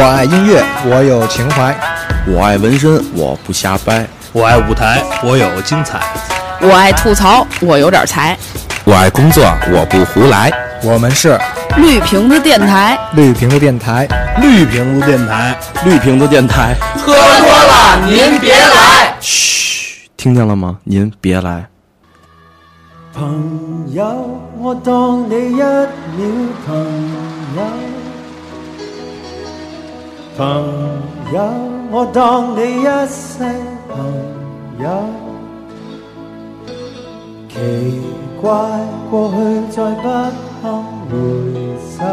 我爱音乐，我有情怀；我爱纹身，我不瞎掰；我爱舞台，我有精彩；我爱吐槽，我有点才；我爱工作，我不胡来。我们是绿瓶子电台，绿瓶子电台，绿瓶子电台，绿瓶子电台。喝多了您别来！嘘，听见了吗？您别来。朋友，我当你一秒朋友。朋友，我当你一世朋友。奇怪，过去再不堪回首，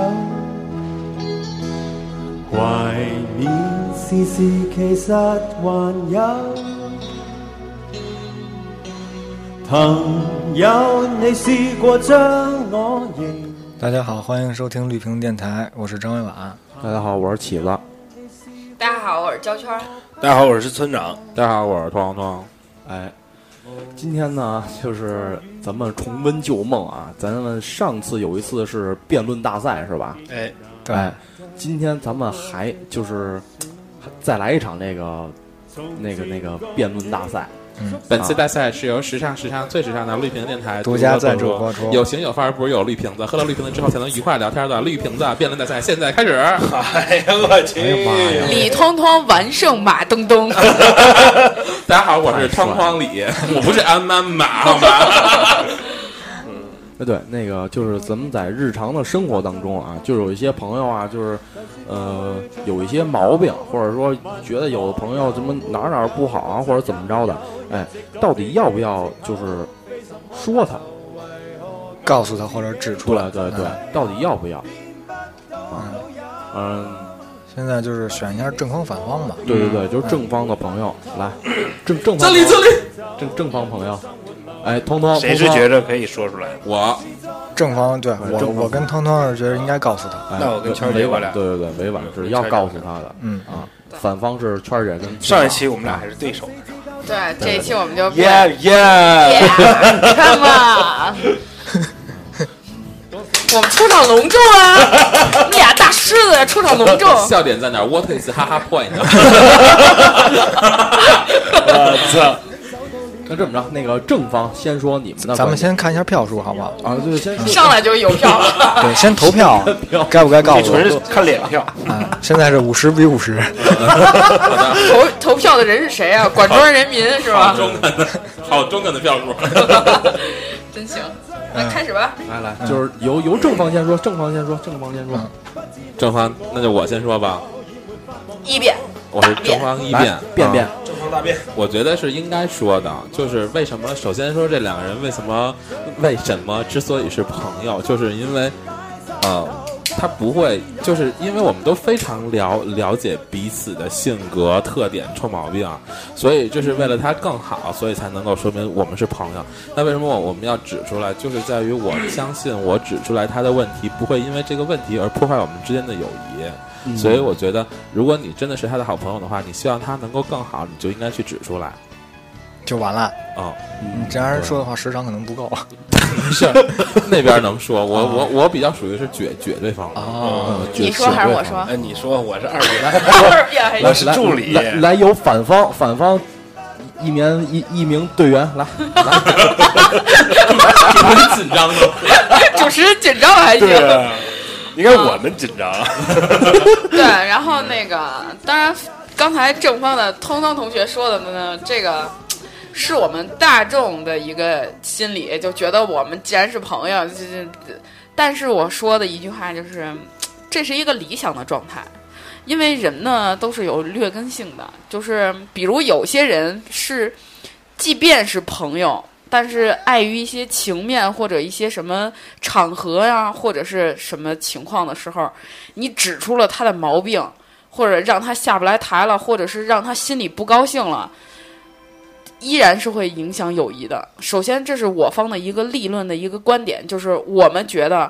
怀念时事其实还有。朋友，你试过将我认？大家好，欢迎收听绿屏电台，我是张伟婉。大家好，我是起子。大家好，我是焦圈。大家好，我是村长。大家好，我是汤汤。哎，今天呢，就是咱们重温旧梦啊。咱们上次有一次是辩论大赛，是吧？哎，哎。今天咱们还就是再来一场那个那个那个辩论大赛。嗯，本次大赛是由时尚时尚最时尚的绿瓶电台独家赞助播出。有型有范儿，不是有绿瓶子。喝了绿瓶子之后才能愉快聊天的绿瓶子辩论大赛现在开始。哎呀我去！李通通完胜马东东。大家好，我是汤汤李，我不是安安马，好吗？哎，对，那个就是咱们在日常的生活当中啊，就有一些朋友啊，就是呃有一些毛病，或者说觉得有的朋友怎么哪儿哪儿不好啊，或者怎么着的，哎，到底要不要就是说他，告诉他或者指出来？对对，到底要不要？嗯嗯，现在就是选一下正方反方吧。对对对，就是正方的朋友来，正正方这里这里正正方朋友。哎，通通，谁是觉着可以说出来？我正方对我，我跟通通是觉得应该告诉他。那我跟圈委我俩，对对对，委婉是要告诉他的。嗯啊，反方是圈姐跟上一期我们俩还是对手，对，这一期我们就耶耶，Come on！我们出场隆重啊！你俩大狮子出场隆重，笑点在哪？What is 哈哈 point？我操！那这么着，那个正方先说你们的，咱们先看一下票数，好不好？啊，对，先上来就有票，对，先投票，该不该告诉？我看脸票啊！现在是五十比五十。投投票的人是谁啊？管庄人民是吧？好中肯的，好中肯的票数，真行。那开始吧，来来，就是由由正方先说，正方先说，正方先说，正方，那就我先说吧。一辩，我是正方一辩，辩辩。我觉得是应该说的，就是为什么？首先说这两个人为什么？为什么之所以是朋友，就是因为，呃，他不会，就是因为我们都非常了了解彼此的性格特点、臭毛病，所以就是为了他更好，所以才能够说明我们是朋友。那为什么我我们要指出来？就是在于我相信，我指出来他的问题，不会因为这个问题而破坏我们之间的友谊。所以我觉得，如果你真的是他的好朋友的话，你希望他能够更好，你就应该去指出来，就完了。哦，你这样说的话，时长可能不够。是那边能说，我我我比较属于是撅撅对方哦，你说还是我说？哎，你说我是二辩，二辩我是助理。来来，由反方反方一名一一名队员来。很 紧张吗，主持人紧张还行。应该我们紧张。对，然后那个，当然，刚才正方的通通同学说的呢，这个是我们大众的一个心理，就觉得我们既然是朋友，这这，但是我说的一句话就是，这是一个理想的状态，因为人呢都是有劣根性的，就是比如有些人是，即便是朋友。但是碍于一些情面或者一些什么场合呀，或者是什么情况的时候，你指出了他的毛病，或者让他下不来台了，或者是让他心里不高兴了，依然是会影响友谊的。首先，这是我方的一个立论的一个观点，就是我们觉得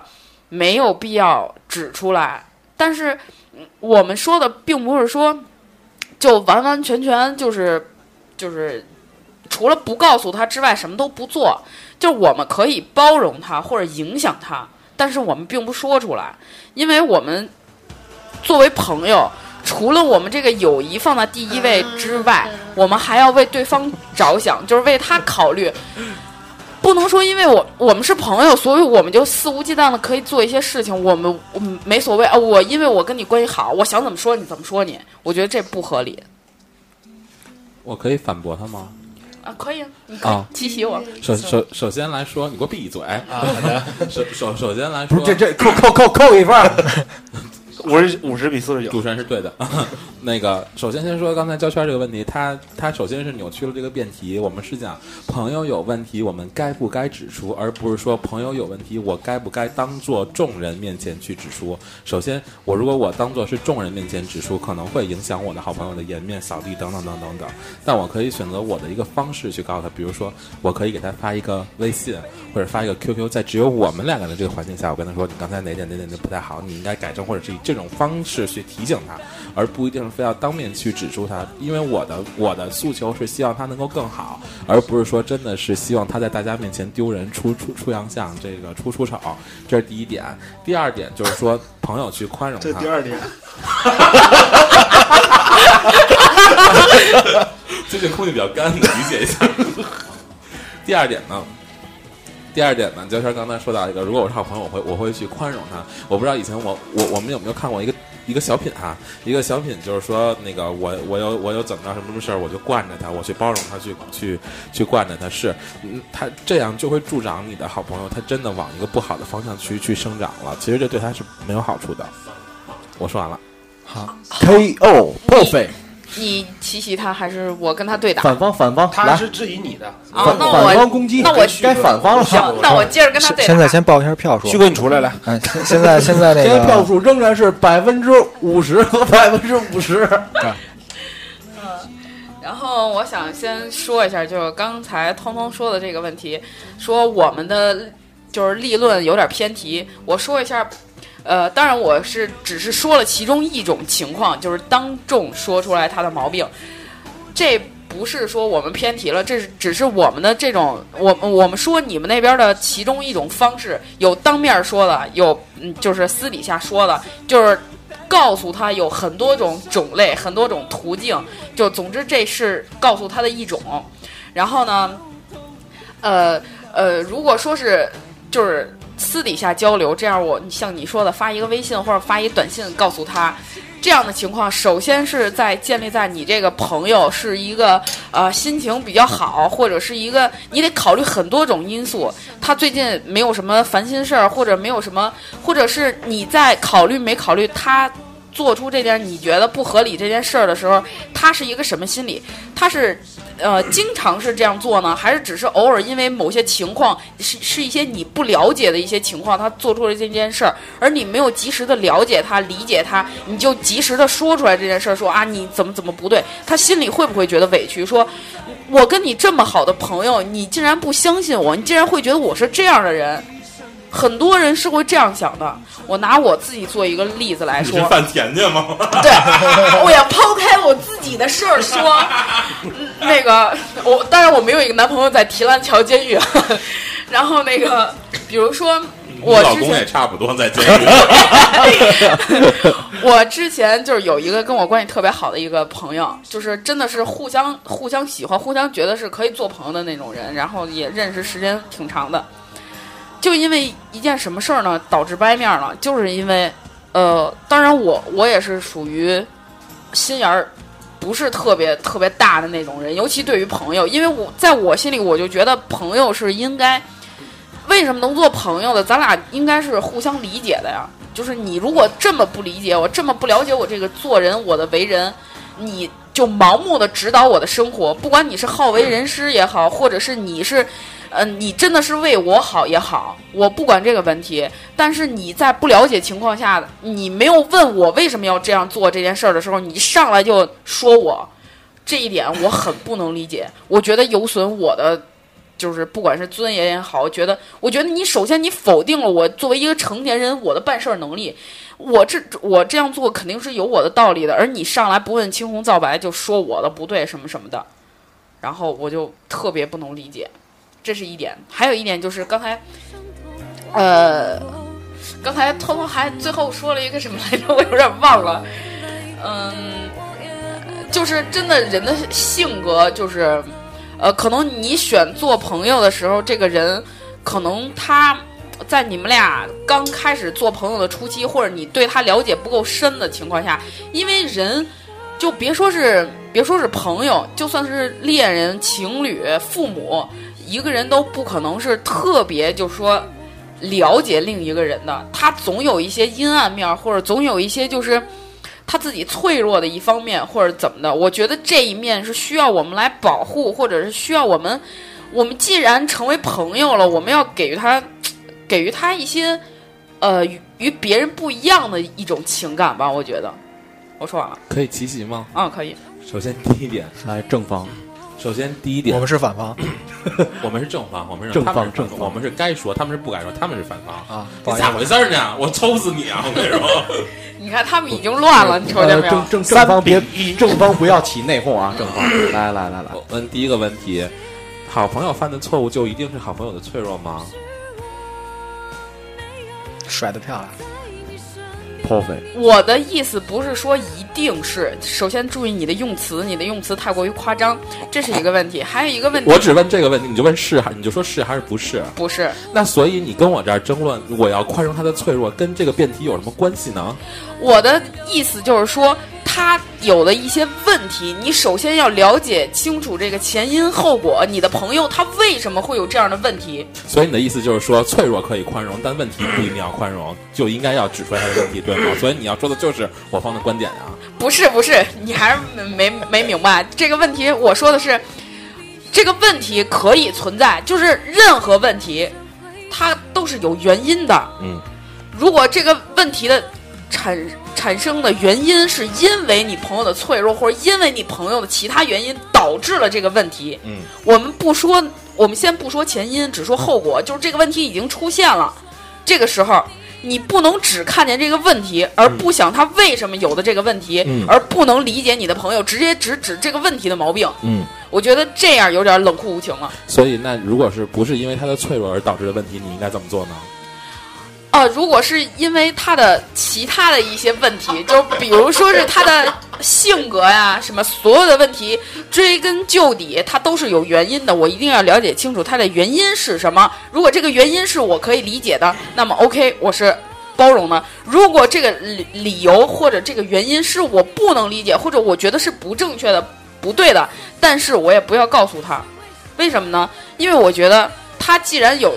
没有必要指出来。但是我们说的并不是说就完完全全就是就是。除了不告诉他之外，什么都不做，就我们可以包容他或者影响他，但是我们并不说出来，因为我们作为朋友，除了我们这个友谊放在第一位之外，我们还要为对方着想，就是为他考虑。不能说因为我我们是朋友，所以我们就肆无忌惮的可以做一些事情，我们我们没所谓啊。我因为我跟你关系好，我想怎么说你怎么说你，我觉得这不合理我可以反驳他吗？啊。可以啊，你可以啊提醒我。首首首先来说，你给我闭嘴啊。首首首先来说，不是这这扣扣扣扣一分儿，五十五十比四十九主，持人是对的。那个，首先先说刚才胶圈这个问题，他他首先是扭曲了这个辩题。我们是讲朋友有问题，我们该不该指出，而不是说朋友有问题，我该不该当做众人面前去指出。首先，我如果我当做是众人面前指出，可能会影响我的好朋友的颜面、扫地等等等等等。但我可以选择我的一个方式去告诉他，比如说，我可以给他发一个微信，或者发一个 QQ，在只有我们两个人的这个环境下，我跟他说，你刚才哪点哪点就不太好，你应该改正，或者是这种方式去提醒他，而不一定非要当面去指出他。因为我的我的诉求是希望他能够更好，而不是说真的是希望他在大家面前丢人、出出出洋相，这个出出丑。这是第一点。第二点就是说，朋友去宽容他。这第二点，最 近空气比较干，你理解一下。第二点呢，第二点呢，焦圈刚才说到一个，如果我是好朋友，我会我会去宽容他。我不知道以前我我我们有没有看过一个一个小品哈，一个小品就是说那个我我有我有怎么着什么什么事儿，我就惯着他，我去包容他，去去去惯着他，是，嗯，他这样就会助长你的好朋友，他真的往一个不好的方向去去生长了。其实这对他是没有好处的。我说完了。好 KO perfect，你提起他，还是我跟他对打？反方反方他是质疑你的。反，啊那反方我攻击，那我该反方了。行，那我接着跟他对打。现在先报一下票数旭，哥，你出来来，哎，现现在现在那现在票数仍然是百分之五十和 百分之五十。然后我想先说一下，就是刚才通通说的这个问题，说我们的就是立论有点偏题。我说一下，呃，当然我是只是说了其中一种情况，就是当众说出来他的毛病，这不是说我们偏题了，这是只是我们的这种，我我们说你们那边的其中一种方式，有当面说的，有嗯就是私底下说的，就是告诉他有很多种种类，很多种途径。就总之这是告诉他的一种。然后呢，呃呃，如果说是就是私底下交流，这样我像你说的发一个微信或者发一短信告诉他。这样的情况，首先是在建立在你这个朋友是一个呃心情比较好，或者是一个你得考虑很多种因素。他最近没有什么烦心事儿，或者没有什么，或者是你在考虑没考虑他做出这件你觉得不合理这件事儿的时候，他是一个什么心理？他是呃经常是这样做呢，还是只是偶尔因为某些情况是是一些你不了解的一些情况，他做出了这件事儿，而你没有及时的了解他、理解他，你就及时的说出来这件事儿，说啊你怎么怎么不对，他心里会不会觉得委屈？说我跟你这么好的朋友，你竟然不相信我，你竟然会觉得我是这样的人。很多人是会这样想的。我拿我自己做一个例子来说，范甜甜吗？对，我要抛开我自己的事儿说，嗯那个我当然我没有一个男朋友在提篮桥监狱，然后那个比如说我老公也差不多在监狱。我之前就是有一个跟我关系特别好的一个朋友，就是真的是互相互相喜欢，互相觉得是可以做朋友的那种人，然后也认识时间挺长的。就因为一件什么事儿呢，导致掰面了，就是因为，呃，当然我我也是属于心眼儿不是特别特别大的那种人，尤其对于朋友，因为我在我心里我就觉得朋友是应该，为什么能做朋友的，咱俩应该是互相理解的呀。就是你如果这么不理解我，这么不了解我这个做人，我的为人，你就盲目的指导我的生活，不管你是好为人师也好，或者是你是，呃，你真的是为我好也好，我不管这个问题。但是你在不了解情况下，你没有问我为什么要这样做这件事儿的时候，你上来就说我，这一点我很不能理解，我觉得有损我的。就是不管是尊严也好，我觉得，我觉得你首先你否定了我作为一个成年人我的办事儿能力，我这 我这样做肯定是有我的道理的，而你上来不问青红皂白就说我的不对什么什么的，然后我就特别不能理解，这是一点。还有一点就是刚才，呃，刚才偷偷还最后说了一个什么来着？我有点忘了。嗯，就是真的人的性格，就是呃，可能你选做朋友的时候，这个人可能他在你们俩刚开始做朋友的初期，或者你对他了解不够深的情况下，因为人就别说是别说是朋友，就算是恋人、情侣、父母，一个人都不可能是特别就说。了解另一个人的，他总有一些阴暗面，或者总有一些就是他自己脆弱的一方面，或者怎么的。我觉得这一面是需要我们来保护，或者是需要我们，我们既然成为朋友了，我们要给予他，给予他一些呃与与别人不一样的一种情感吧。我觉得，我说完了。可以奇袭吗？啊，可以。首先第一点，来正方。首先第一点，我们是反方，我们是正方，我们是正方正方我们是该说，他们是不该说，他们是反方啊你咋回事儿呢？我抽死你啊！我跟你说，你看他们已经乱了，你瞅见没有？正正正方别正方不要起内讧啊！正方，来来来来，我问第一个问题：好朋友犯的错误就一定是好朋友的脆弱吗？甩的漂亮。我的意思不是说一定是，首先注意你的用词，你的用词太过于夸张，这是一个问题。还有一个问题，我只问这个问题，你就问是还你就说是还是不是？不是。那所以你跟我这儿争论，我要宽容他的脆弱，跟这个辩题有什么关系呢？我的意思就是说，他有的一些问题，你首先要了解清楚这个前因后果。你的朋友他为什么会有这样的问题？所以你的意思就是说，脆弱可以宽容，但问题不一定要宽容，就应该要指出来他的问题，对吗？所以你要说的就是我方的观点啊。不是不是，你还是没没明白这个问题。我说的是，这个问题可以存在，就是任何问题，它都是有原因的。嗯，如果这个问题的产产生的原因是因为你朋友的脆弱，或者因为你朋友的其他原因导致了这个问题，嗯，我们不说，我们先不说前因，只说后果，就是这个问题已经出现了，这个时候。你不能只看见这个问题，而不想他为什么有的这个问题，嗯而不能理解你的朋友，直接只指这个问题的毛病。嗯，我觉得这样有点冷酷无情了。所以那如果是不是因为他的脆弱而导致的问题，你应该怎么做呢？啊，如果是因为他的其他的一些问题，就比如说是他的性格呀，什么所有的问题，追根究底，他都是有原因的。我一定要了解清楚他的原因是什么。如果这个原因是我可以理解的，那么 OK，我是包容的。如果这个理理由或者这个原因是我不能理解，或者我觉得是不正确的、不对的，但是我也不要告诉他，为什么呢？因为我觉得他既然有。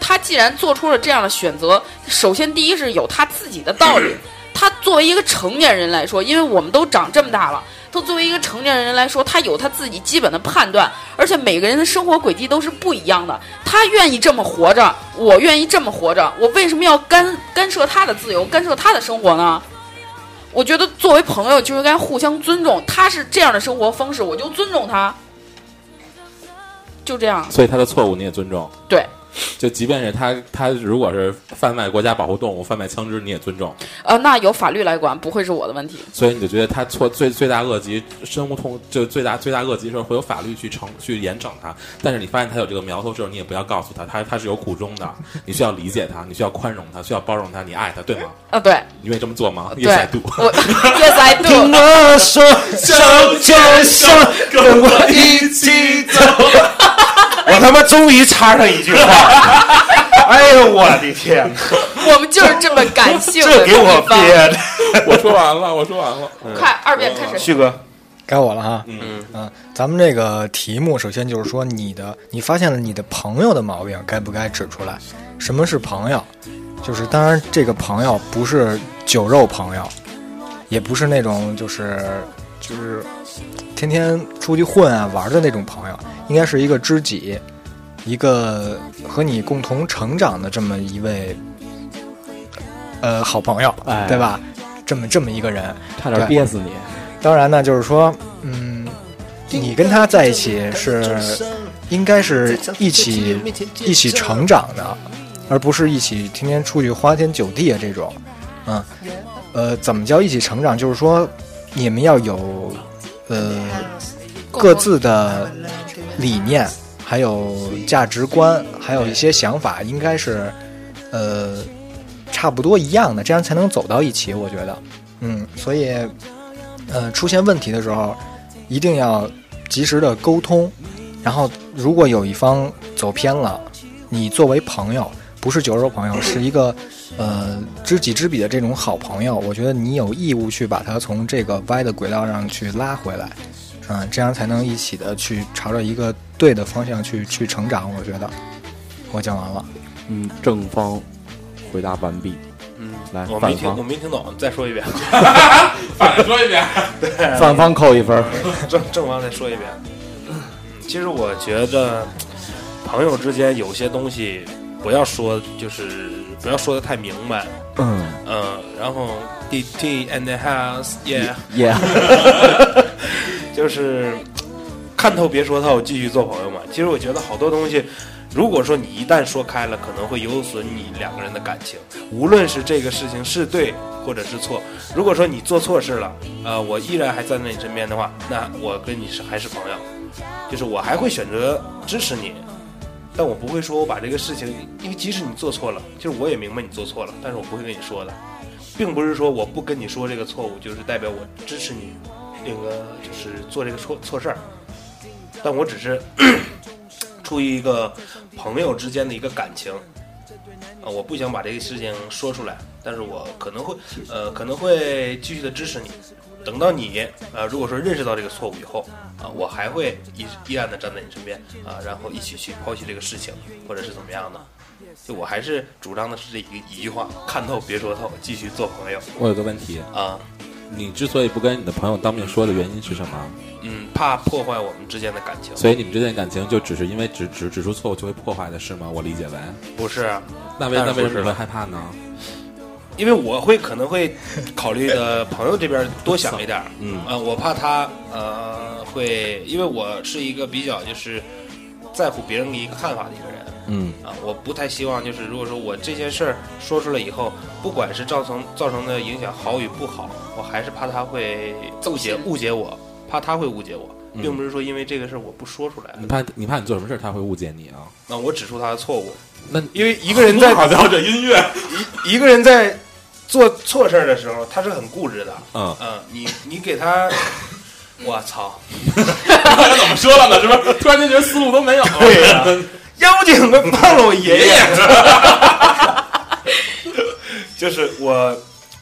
他既然做出了这样的选择，首先第一是有他自己的道理。他作为一个成年人来说，因为我们都长这么大了，他作为一个成年人来说，他有他自己基本的判断，而且每个人的生活轨迹都是不一样的。他愿意这么活着，我愿意这么活着，我为什么要干干涉他的自由，干涉他的生活呢？我觉得作为朋友就应该互相尊重，他是这样的生活方式，我就尊重他，就这样。所以他的错误你也尊重。对。就即便是他，他如果是贩卖国家保护动物、贩卖枪支，你也尊重。呃，那由法律来管，不会是我的问题。所以你就觉得他错最最大恶极，深恶痛就最大最大恶极的时候，会有法律去惩去严惩他。但是你发现他有这个苗头之后，你也不要告诉他，他他是有苦衷的。你需要理解他，你需要宽容他，需要包容他，你爱他，对吗？啊，对。你愿意这么做吗对？Yes I do。Yes I do。听我说，手牵手，跟我一起走。我他妈终于插上一句话，哎呦我的天哪！我们就是这么感性的这给我憋的。我说完了，我说完了。快，二遍开始。旭哥，该我了哈。嗯嗯，咱们这个题目首先就是说，你的你发现了你的朋友的毛病，该不该指出来？什么是朋友？就是当然，这个朋友不是酒肉朋友，也不是那种就是就是天天出去混啊玩的那种朋友，应该是一个知己，一个和你共同成长的这么一位呃好朋友，哎对吧？这么这么一个人，差点憋死你。当然呢，就是说，嗯，你跟他在一起是应该是一起一起成长的，而不是一起天天出去花天酒地啊这种。嗯，呃，怎么叫一起成长？就是说，你们要有呃各自的理念，还有价值观，还有一些想法，应该是呃差不多一样的，这样才能走到一起。我觉得，嗯，所以，呃，出现问题的时候，一定要及时的沟通。然后，如果有一方走偏了，你作为朋友，不是酒肉朋友，是一个呃知己知彼的这种好朋友，我觉得你有义务去把他从这个歪的轨道上去拉回来，嗯，这样才能一起的去朝着一个对的方向去去成长。我觉得，我讲完了。嗯，正方回答完毕。嗯，来我没听，我没听懂，再说一遍。反说一遍。对反方扣一分。正正方再说一遍。其实我觉得朋友之间有些东西不要说，就是不要说的太明白。嗯嗯，然后 D T and the house yeah，yeah，，就是看透别说透，继续做朋友嘛。其实我觉得好多东西，如果说你一旦说开了，可能会有损你两个人的感情。无论是这个事情是对或者是错，如果说你做错事了，呃，我依然还站在你身边的话，那我跟你是还是朋友，就是我还会选择支持你。但我不会说我把这个事情，因为即使你做错了，就是我也明白你做错了，但是我不会跟你说的，并不是说我不跟你说这个错误，就是代表我支持你，那个就是做这个错错事儿，但我只是 出于一个朋友之间的一个感情，啊、我不想把这个事情说出来，但是我可能会呃可能会继续的支持你，等到你呃如果说认识到这个错误以后啊、我还会依依然的站在你身边啊、然后一起去剖析这个事情，或者是怎么样的。就我还是主张的是这一一句话：看透别说透，继续做朋友我有个问题，啊。你之所以不跟你的朋友当面说的原因是什么？嗯，怕破坏我们之间的感情。所以你们之间的感情就只是因为指指指出错误就会破坏的是吗？我理解为，不是，那为那为什么会害怕呢？因为我会可能会考虑的朋友这边多想一点儿，嗯。呃，我怕他呃会，因为我是一个比较就是在乎别人的一个看法的一个人。嗯。啊，我不太希望就是如果说我这件事儿说出来以后，不管是造成造成的影响好与不好，我还是怕他会误解误解。我，怕他会误解我，嗯。并不是说因为这个事儿我不说出来，你怕你怕你做什么事儿他会误解你啊？那我指出他的错误，那因为一个人在好家伙，这音乐，一一个人在做错事儿的时候，他是很固执的。嗯，嗯，你你给他，我操，刚才怎么说了呢？是不是？突然间觉得思路都没有了。对呀妖精快忘了我爷爷。就是我，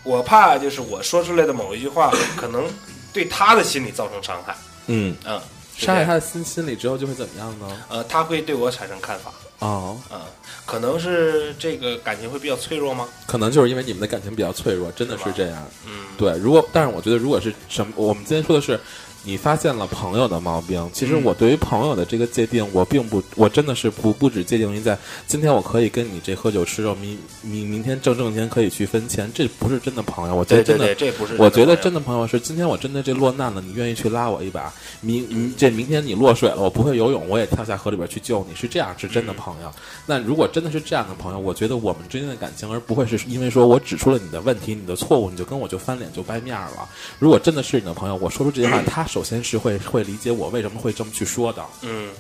我怕就是我说出来的某一句话，可能对他的心理造成伤害。嗯，嗯，是这伤害他的心心理之后就会怎么样呢？呃，他会对我产生看法。哦，嗯，可能是这个感情会比较脆弱吗？可能就是因为你们的感情比较脆弱，真的是这样。嗯，对，如果但是我觉得，如果是什么，我们今天说的是你发现了朋友的毛病，其实嗯我对于朋友的这个界定，我并不，我真的是不不只界定于在今天我可以跟你这喝酒吃肉，明明明天挣挣钱可以去分钱，这不是真的朋友。我觉得真的对对对，这不是我觉得真真的朋友是今天我真的这落难了，你愿意去拉我一把。明明这明天你落水了，我不会游泳，我也跳下河里边去救你，是这样是真的朋友。那如果真的是这样的朋友，我觉得我们之间的感情，而不会是因为说我指出了你的问题、你的错误，你就跟我就翻脸就掰面儿了。如果真的是你的朋友，我说出这些话，他首先是会会理解我为什么会这么去说的。嗯，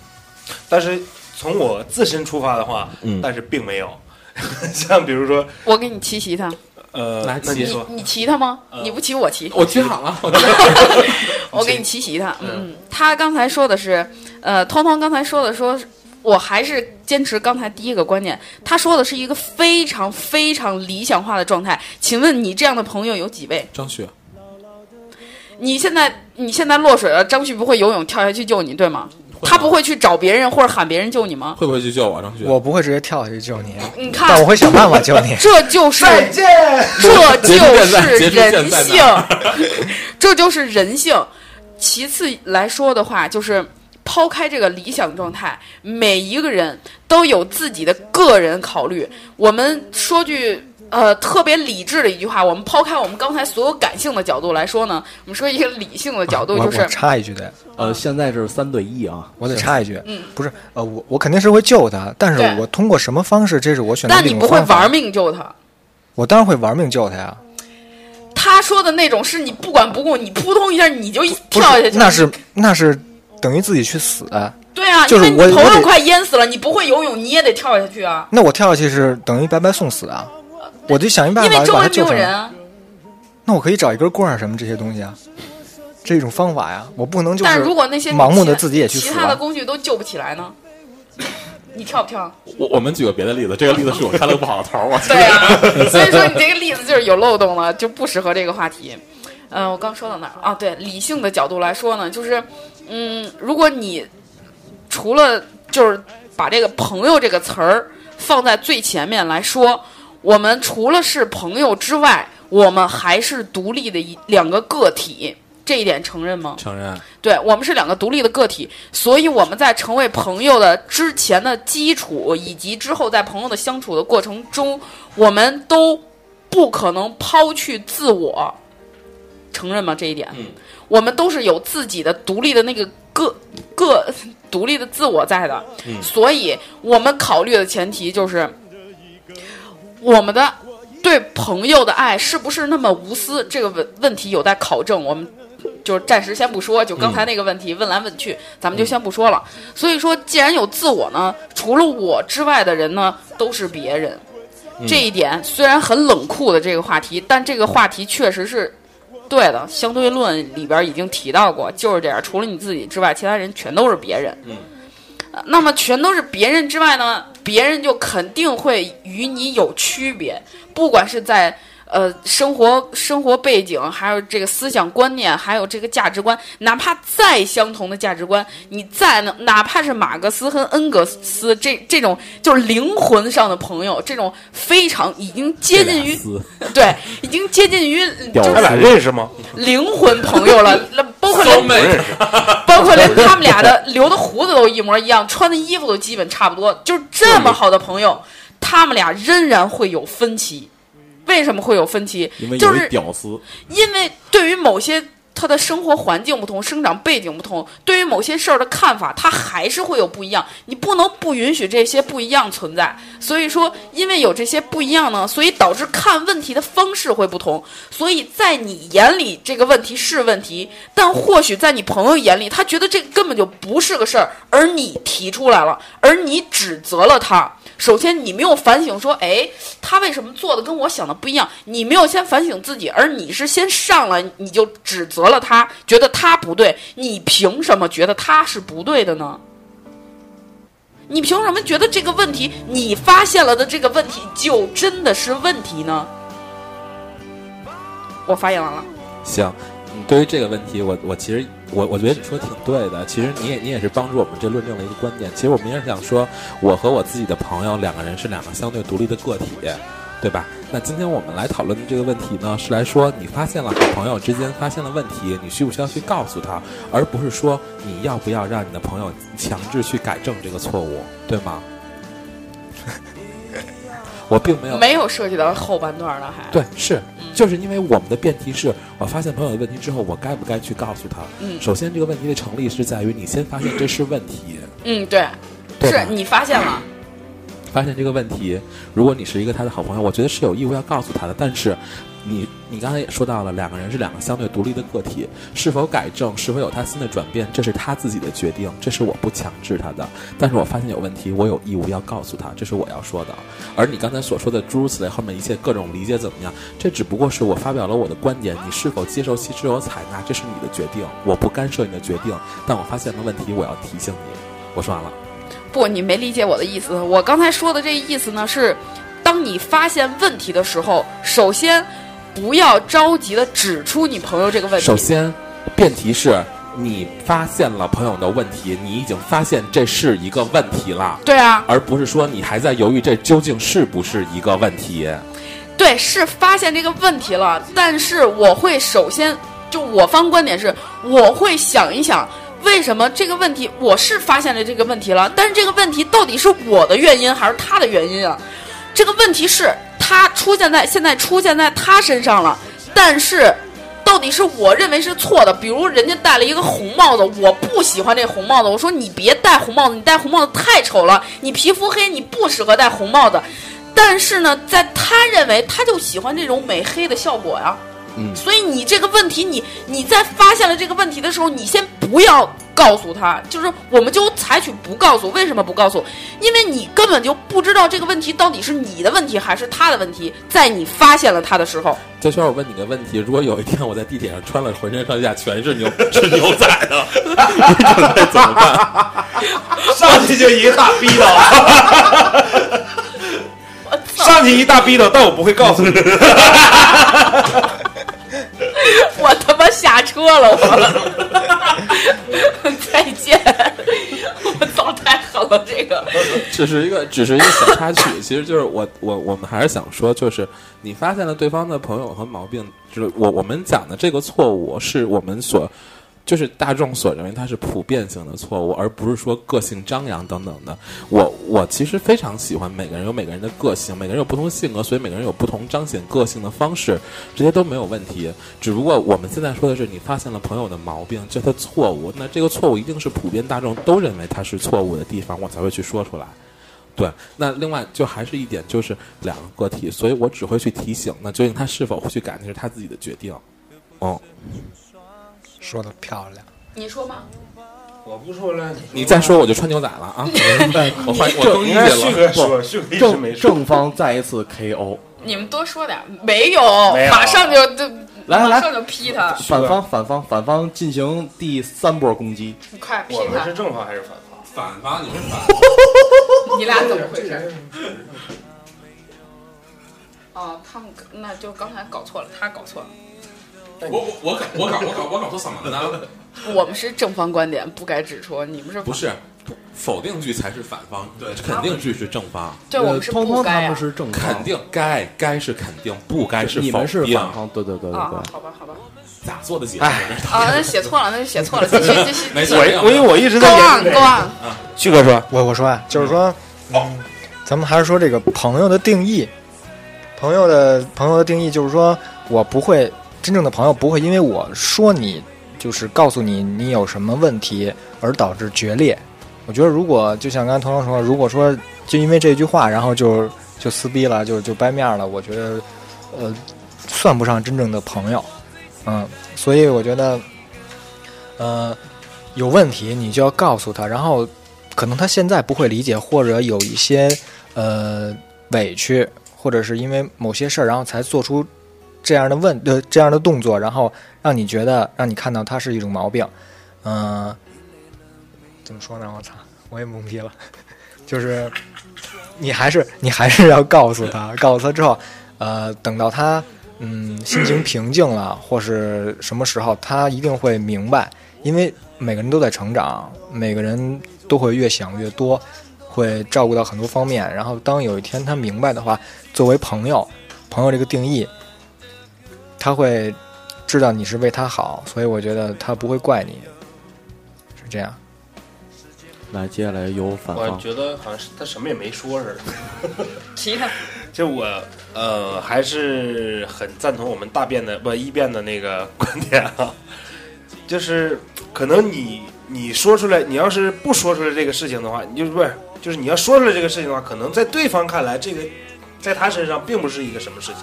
但是从我自身出发的话，嗯但是并没有。像比如说，我给你骑骑他，呃，来骑那你说，你骑他吗？呃你不骑我骑，我骑好了，我 我给你骑骑他。嗯，他刚才说的是，呃，通通刚才说的说。我还是坚持刚才第一个观念，他说的是一个非常非常理想化的状态。请问你这样的朋友有几位？张旭，你现在你现在落水了，张旭不会游泳跳下去救你，对吗？他不会去找别人或者喊别人救你吗？会不会去救我？张旭，我不会直接跳下去救你，你看，但我会想办法救你。这就是见。这就是人性，这就是人性。其次来说的话，就是抛开这个理想状态，每一个人都有自己的个人考虑。我们说句呃特别理智的一句话，我们抛开我们刚才所有感性的角度来说呢，我们说一个理性的角度，就是我插一句的，呃，现在是三对一啊，我得插一句，嗯。不是，呃，我我肯定是会救他，但是我通过什么方式，这是我选择但你另一个方法。不会玩命救他。我当然会玩命救他呀，他说的那种是你不管不顾，你扑通一下你就跳下去，那是那是等于自己去死，对啊，就是因为你朋友我我得快淹死了，你不会游泳，你也得跳下去啊。那我跳下去是等于白白送死啊，我就想一办法因为周围没把它救上来。有人啊。那我可以找一根棍儿什么这些东西啊，这种方法呀，我不能就但是是如果那些盲目的自己也去死其他的啊。工具都救不起来呢？你跳不跳？我我们举个别的例子，这个例子是我开了个不好的头儿，我对啊，所以说你这个例子就是有漏洞了，就不适合这个话题。嗯、我刚说到哪儿啊？对，理性的角度来说呢，就是，嗯，如果你除了就是把这个“朋友”这个词儿放在最前面来说，我们除了是朋友之外，我们还是独立的一两个个体，这一点承认吗？承认。对我们是两个独立的个体，所以我们在成为朋友的之前的基础，以及之后在朋友的相处的过程中，我们都不可能抛去自我，承认吗？这一点，嗯。我们都是有自己的独立的那个个个独立的自我在的，嗯。所以我们考虑的前提就是我们的对朋友的爱是不是那么无私，这个问问题有待考证。我们就是暂时先不说，就刚才那个问题、问来问去，咱们就先不说了。所以说，既然有自我呢，除了我之外的人呢，都是别人。这一点虽然很冷酷的这个话题，但这个话题确实是对的。相对论里边已经提到过，就是这样。除了你自己之外，其他人全都是别人。嗯呃那么全都是别人之外呢，别人就肯定会与你有区别，不管是在呃生活生活背景，还有这个思想观念，还有这个价值观，哪怕再相同的价值观，你再呢，哪怕是马克思和恩格斯这这种就是灵魂上的朋友，这种非常已经接近于对，已经接近于屌就是他俩认识吗？灵魂朋友了，那包括连。包括连他们俩的留的胡子都一模一样，穿的衣服都基本差不多，就是这么好的朋友，他们俩仍然会有分歧。为什么会有分歧？因为就是屌丝，因为对于某些他的生活环境不同、生长背景不同，对于某些事儿的看法，他还是会有不一样。你不能不允许这些不一样存在。所以说，因为有这些不一样呢，所以导致看问题的方式会不同。所以在你眼里这个问题是问题，但或许在你朋友眼里，他觉得这根本就不是个事儿，而你提出来了，而你指责了他。首先，你没有反省说，哎，他为什么做的跟我想的不一样？你没有先反省自己，而你是先上来你就指责了他，觉得他不对，你凭什么觉得他是不对的呢？你凭什么觉得这个问题你发现了的这个问题就真的是问题呢？我发言完了。行，嗯，对于这个问题，我我其实我我觉得你说挺对的。其实你也你也是帮助我们这论证了一个观点。其实我们也是想说，我和我自己的朋友两个人是两个相对独立的个体，对吧？那今天我们来讨论的这个问题呢，是来说你发现了好朋友之间发现了问题，你需不需要去告诉他，而不是说你要不要让你的朋友强制去改正这个错误，对吗？我并没有没有涉及到后半段了，还对，是，就是因为我们的辩题是我发现朋友的问题之后，我该不该去告诉他？嗯首先这个问题的成立是在于你先发现这是问题，嗯，对，对是你发现了，发现这个问题，如果你是一个他的好朋友，我觉得是有义务要告诉他的。但是，你你刚才也说到了，两个人是两个相对独立的个体，是否改正，是否有他新的转变，这是他自己的决定，这是我不强制他的。但是我发现有问题，我有义务要告诉他，这是我要说的。而你刚才所说的诸如此类后面一切各种理解怎么样，这只不过是我发表了我的观点，你是否接受其是否采纳，这是你的决定，我不干涉你的决定。但我发现了问题，我要提醒你。我说完了。不，你没理解我的意思。我刚才说的这意思呢，是当你发现问题的时候，首先不要着急的指出你朋友这个问题。首先，辩题是你发现了朋友的问题，你已经发现这是一个问题了，对啊，而不是说你还在犹豫这究竟是不是一个问题。对，是发现这个问题了，但是我会首先就我方观点是，我会想一想。为什么这个问题我是发现了这个问题了，但是这个问题到底是我的原因还是他的原因啊？这个问题是他出现在现在出现在他身上了，但是到底是我认为是错的。比如人家戴了一个红帽子，我不喜欢这红帽子，我说你别戴红帽子，你戴红帽子太丑了，你皮肤黑，你不适合戴红帽子。但是呢，在他认为他就喜欢这种美黑的效果呀。嗯所以你这个问题，你你在发现了这个问题的时候，你先不要告诉他，就是我们就采取不告诉。为什么不告诉？因为你根本就不知道这个问题到底是你的问题还是他的问题。在你发现了他的时候，焦圈我问你个问题：如果有一天我在地铁上穿了浑身上下全是牛是牛仔的，你准备怎么办？上去就一大逼斗，上去一大逼斗，但我不会告诉你。我他妈下车了，我再见。我操，太狠了，这个。只是一个，只是一个小插曲。其实就是我，我，我们还是想说，就是你发现了对方的朋友和毛病，就是我我们讲的这个错误，是我们所。就是大众所认为它是普遍性的错误，而不是说个性张扬等等的。我我其实非常喜欢每个人有每个人的个性，每个人有不同性格，所以每个人有不同彰显个性的方式，这些都没有问题。只不过我们现在说的是，你发现了朋友的毛病，这他错误，那这个错误一定是普遍大众都认为他是错误的地方，我才会去说出来。对，那另外就还是一点，就是两个个体，所以我只会去提醒。那究竟他是否会去改，那是他自己的决定。哦。说的漂亮，你说吗？我不说了，你再说我就穿牛仔了啊！我换我更衣了。旭哥说，旭哥一直正没说。正方再一次 KO，你们多说点，没有，没有马上就就来来来马上就劈他，反方反方反方进行第三波攻击。你快劈他我们是！正方还是反方？反方，你是反 你俩怎么回事？哦，他们那就刚才搞错了，他搞错了。我我我搞我搞我搞我搞错什么了呢？我们是正方观点，不该指出你们是不是，否定句才是反方，对，肯定句是正方，对，我们是通通他不该啊们是正方，肯定该该是肯定，不该是否你们是反方，对对对对啊对。，好吧，好吧，咋做的解释？啊，那写错了，那就写错了，继续继续。没事我我因为我一直在 on。旭哥说，我我说啊，就是说，嗯，咱们还是说这个朋友的定义。朋友的朋友的定义就是说，我不会真正的朋友不会因为我说你，就是告诉你你有什么问题而导致决裂。我觉得如果就像刚才童童说，如果说就因为这句话，然后就就撕逼了，就就掰面了，我觉得呃算不上真正的朋友。嗯，所以我觉得，呃，有问题你就要告诉他，然后可能他现在不会理解，或者有一些呃委屈，或者是因为某些事儿，然后才做出这样的问呃这样的动作，然后让你觉得让你看到它是一种毛病，嗯、怎么说呢？我操，我也懵逼了，就是你还是你还是要告诉他，告诉他之后，呃，等到他嗯心情平静了，或是什么时候，他一定会明白，因为每个人都在成长，每个人都会越想越多，会照顾到很多方面。然后当有一天他明白的话，作为朋友，朋友这个定义，他会知道你是为他好，所以我觉得他不会怪你，是这样。那，接下来由反方。我觉得好像是他什么也没说似的。提他，就我呃还是很赞同我们大辩的不一辩的那个观点啊，就是可能你你说出来，你要是不说出来这个事情的话，你就不是就是你要说出来这个事情的话，可能在对方看来，这个在他身上并不是一个什么事情。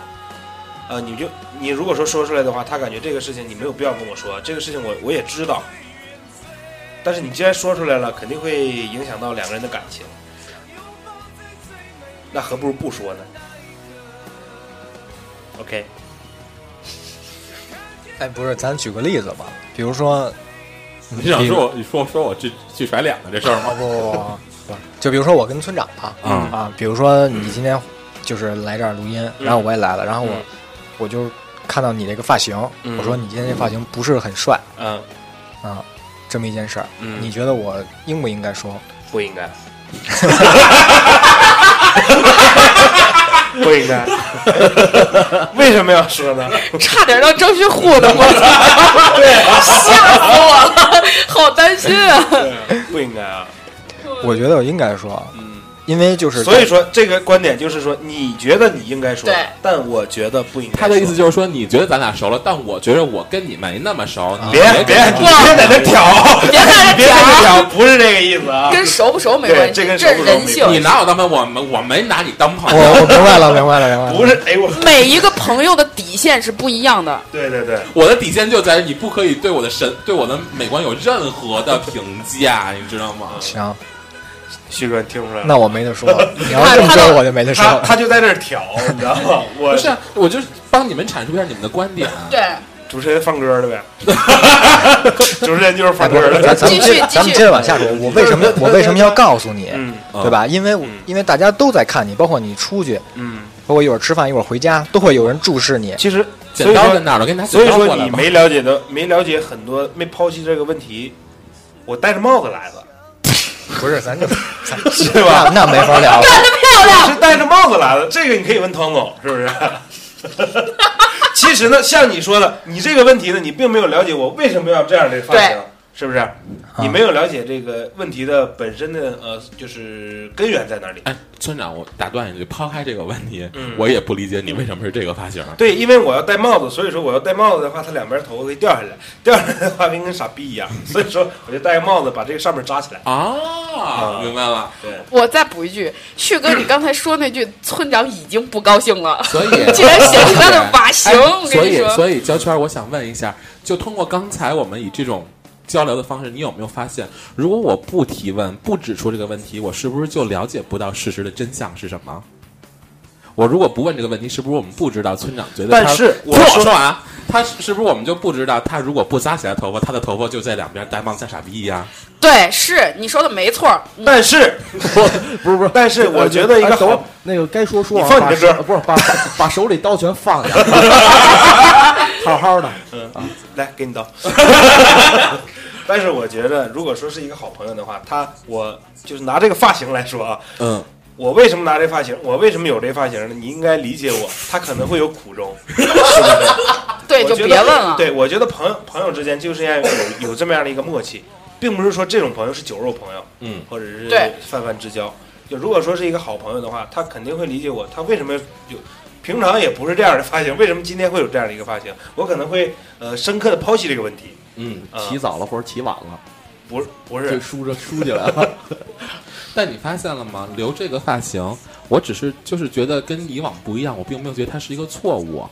呃，你就你如果说说出来的话，他感觉这个事情你没有必要跟我说，这个事情我我也知道，但是你既然说出来了，肯定会影响到两个人的感情，那何不如不说呢？OK，哎，不是，咱举个例子吧，比如说，你想说我你说说我去去甩脸子这事儿吗？哦不不不不，就比如说我跟村长啊，嗯啊，比如说你今天就是来这儿录音，然后我也来了，然后我、嗯我就看到你这个发型，嗯。我说你今天这发型不是很帅。嗯。啊，这么一件事儿，嗯。你觉得我应不应该说？不应该，不应该，为什么要说呢？差点让张学糊弄我操！吓死我了，好担心啊！不应该啊，我觉得我应该说，嗯因为就是所以说这个观点就是说，你觉得你应该说对，但我觉得不应该。他的意思就是说，你觉得咱俩熟了，但我觉得我跟你没那么熟。你别别别在那挑，别在那 别在那挑挑，不是这个意思啊。跟熟不熟没关系，这跟熟是不熟没人性。你拿我当朋友，我没我没拿你当朋我友。我明白了，明白了，明白了。不是，哎我，每一个朋友的底线是不一样的。对对对，我的底线就在于你不可以对我的神对我的美观有任何的评价，你知道吗？行，旭哥你听出来了？那我没得说。你要这么说，我就没得说了。他他就在这儿挑，你知道吗？我 不是，我就帮你们阐述一下你们的观点。对，主持人放歌的呗，主持人就是放歌咱的。咱们接咱们接着往下说。我为什么我为什么要告诉你，嗯对吧？因为嗯因为大家都在看你，包括你出去，嗯，包括一会儿吃饭，一会儿回家，都会有人注视你。其实所剪以说哪儿了？我给拿所以说你。没了解的，没了解很多，没抛弃这个问题。我戴着帽子来的，不是，咱就咱 是吧？那那没法聊了。我是戴着帽子来的，这个你可以问汤总，是不是？其实呢，像你说的，你这个问题呢，你并没有了解我为什么要这样的发型对，是不是？你没有了解这个问题的本身的呃，就是根源在哪里？哎，村长，我打断一句，抛开这个问题，嗯我也不理解你为什么是这个发型。对，因为我要戴帽子，所以说我要戴帽子的话，它两边头发会掉下来，掉下来的话跟跟傻逼一样，所以说我就戴个帽子把这个上面扎起来。啊，明白了。对，我再补一句，旭哥，你刚才说那句，村长已经不高兴了，所以竟然显出他的发型。哎我跟所以，你说，所以焦圈，我想问一下，就通过刚才我们以这种交流的方式，你有没有发现，如果我不提问，不指出这个问题，我是不是就了解不到事实的真相是什么？我如果不问这个问题，是不是我们不知道村长觉得他？但是我说说完啊，他是是不是我们就不知道，他如果不扎起来头发，他的头发就在两边呆萌像傻逼一样？对，是你说的没错。嗯但是不是不是，但是我觉得一个好，那个该说说啊，你放你的歌不是把把把手里刀全放下，好好的。嗯来给你刀。但是我觉得，如果说是一个好朋友的话，他我就是拿这个发型来说啊，嗯，我为什么拿这发型？我为什么有这发型呢？你应该理解我，他可能会有苦衷，是不是？对，就别问了。对，我觉得朋友朋友之间就是要有有这么样的一个默契，并不是说这种朋友是酒肉朋友，嗯，或者是泛泛之交。就如果说是一个好朋友的话，他肯定会理解我，他为什么有。平常也不是这样的发型，为什么今天会有这样的一个发型？我可能会呃深刻的剖析这个问题。嗯，啊起早了或者起晚了，不是不，就是梳着梳起来了。但你发现了吗？留这个发型，我只是就是觉得跟以往不一样，我并没有觉得它是一个错误，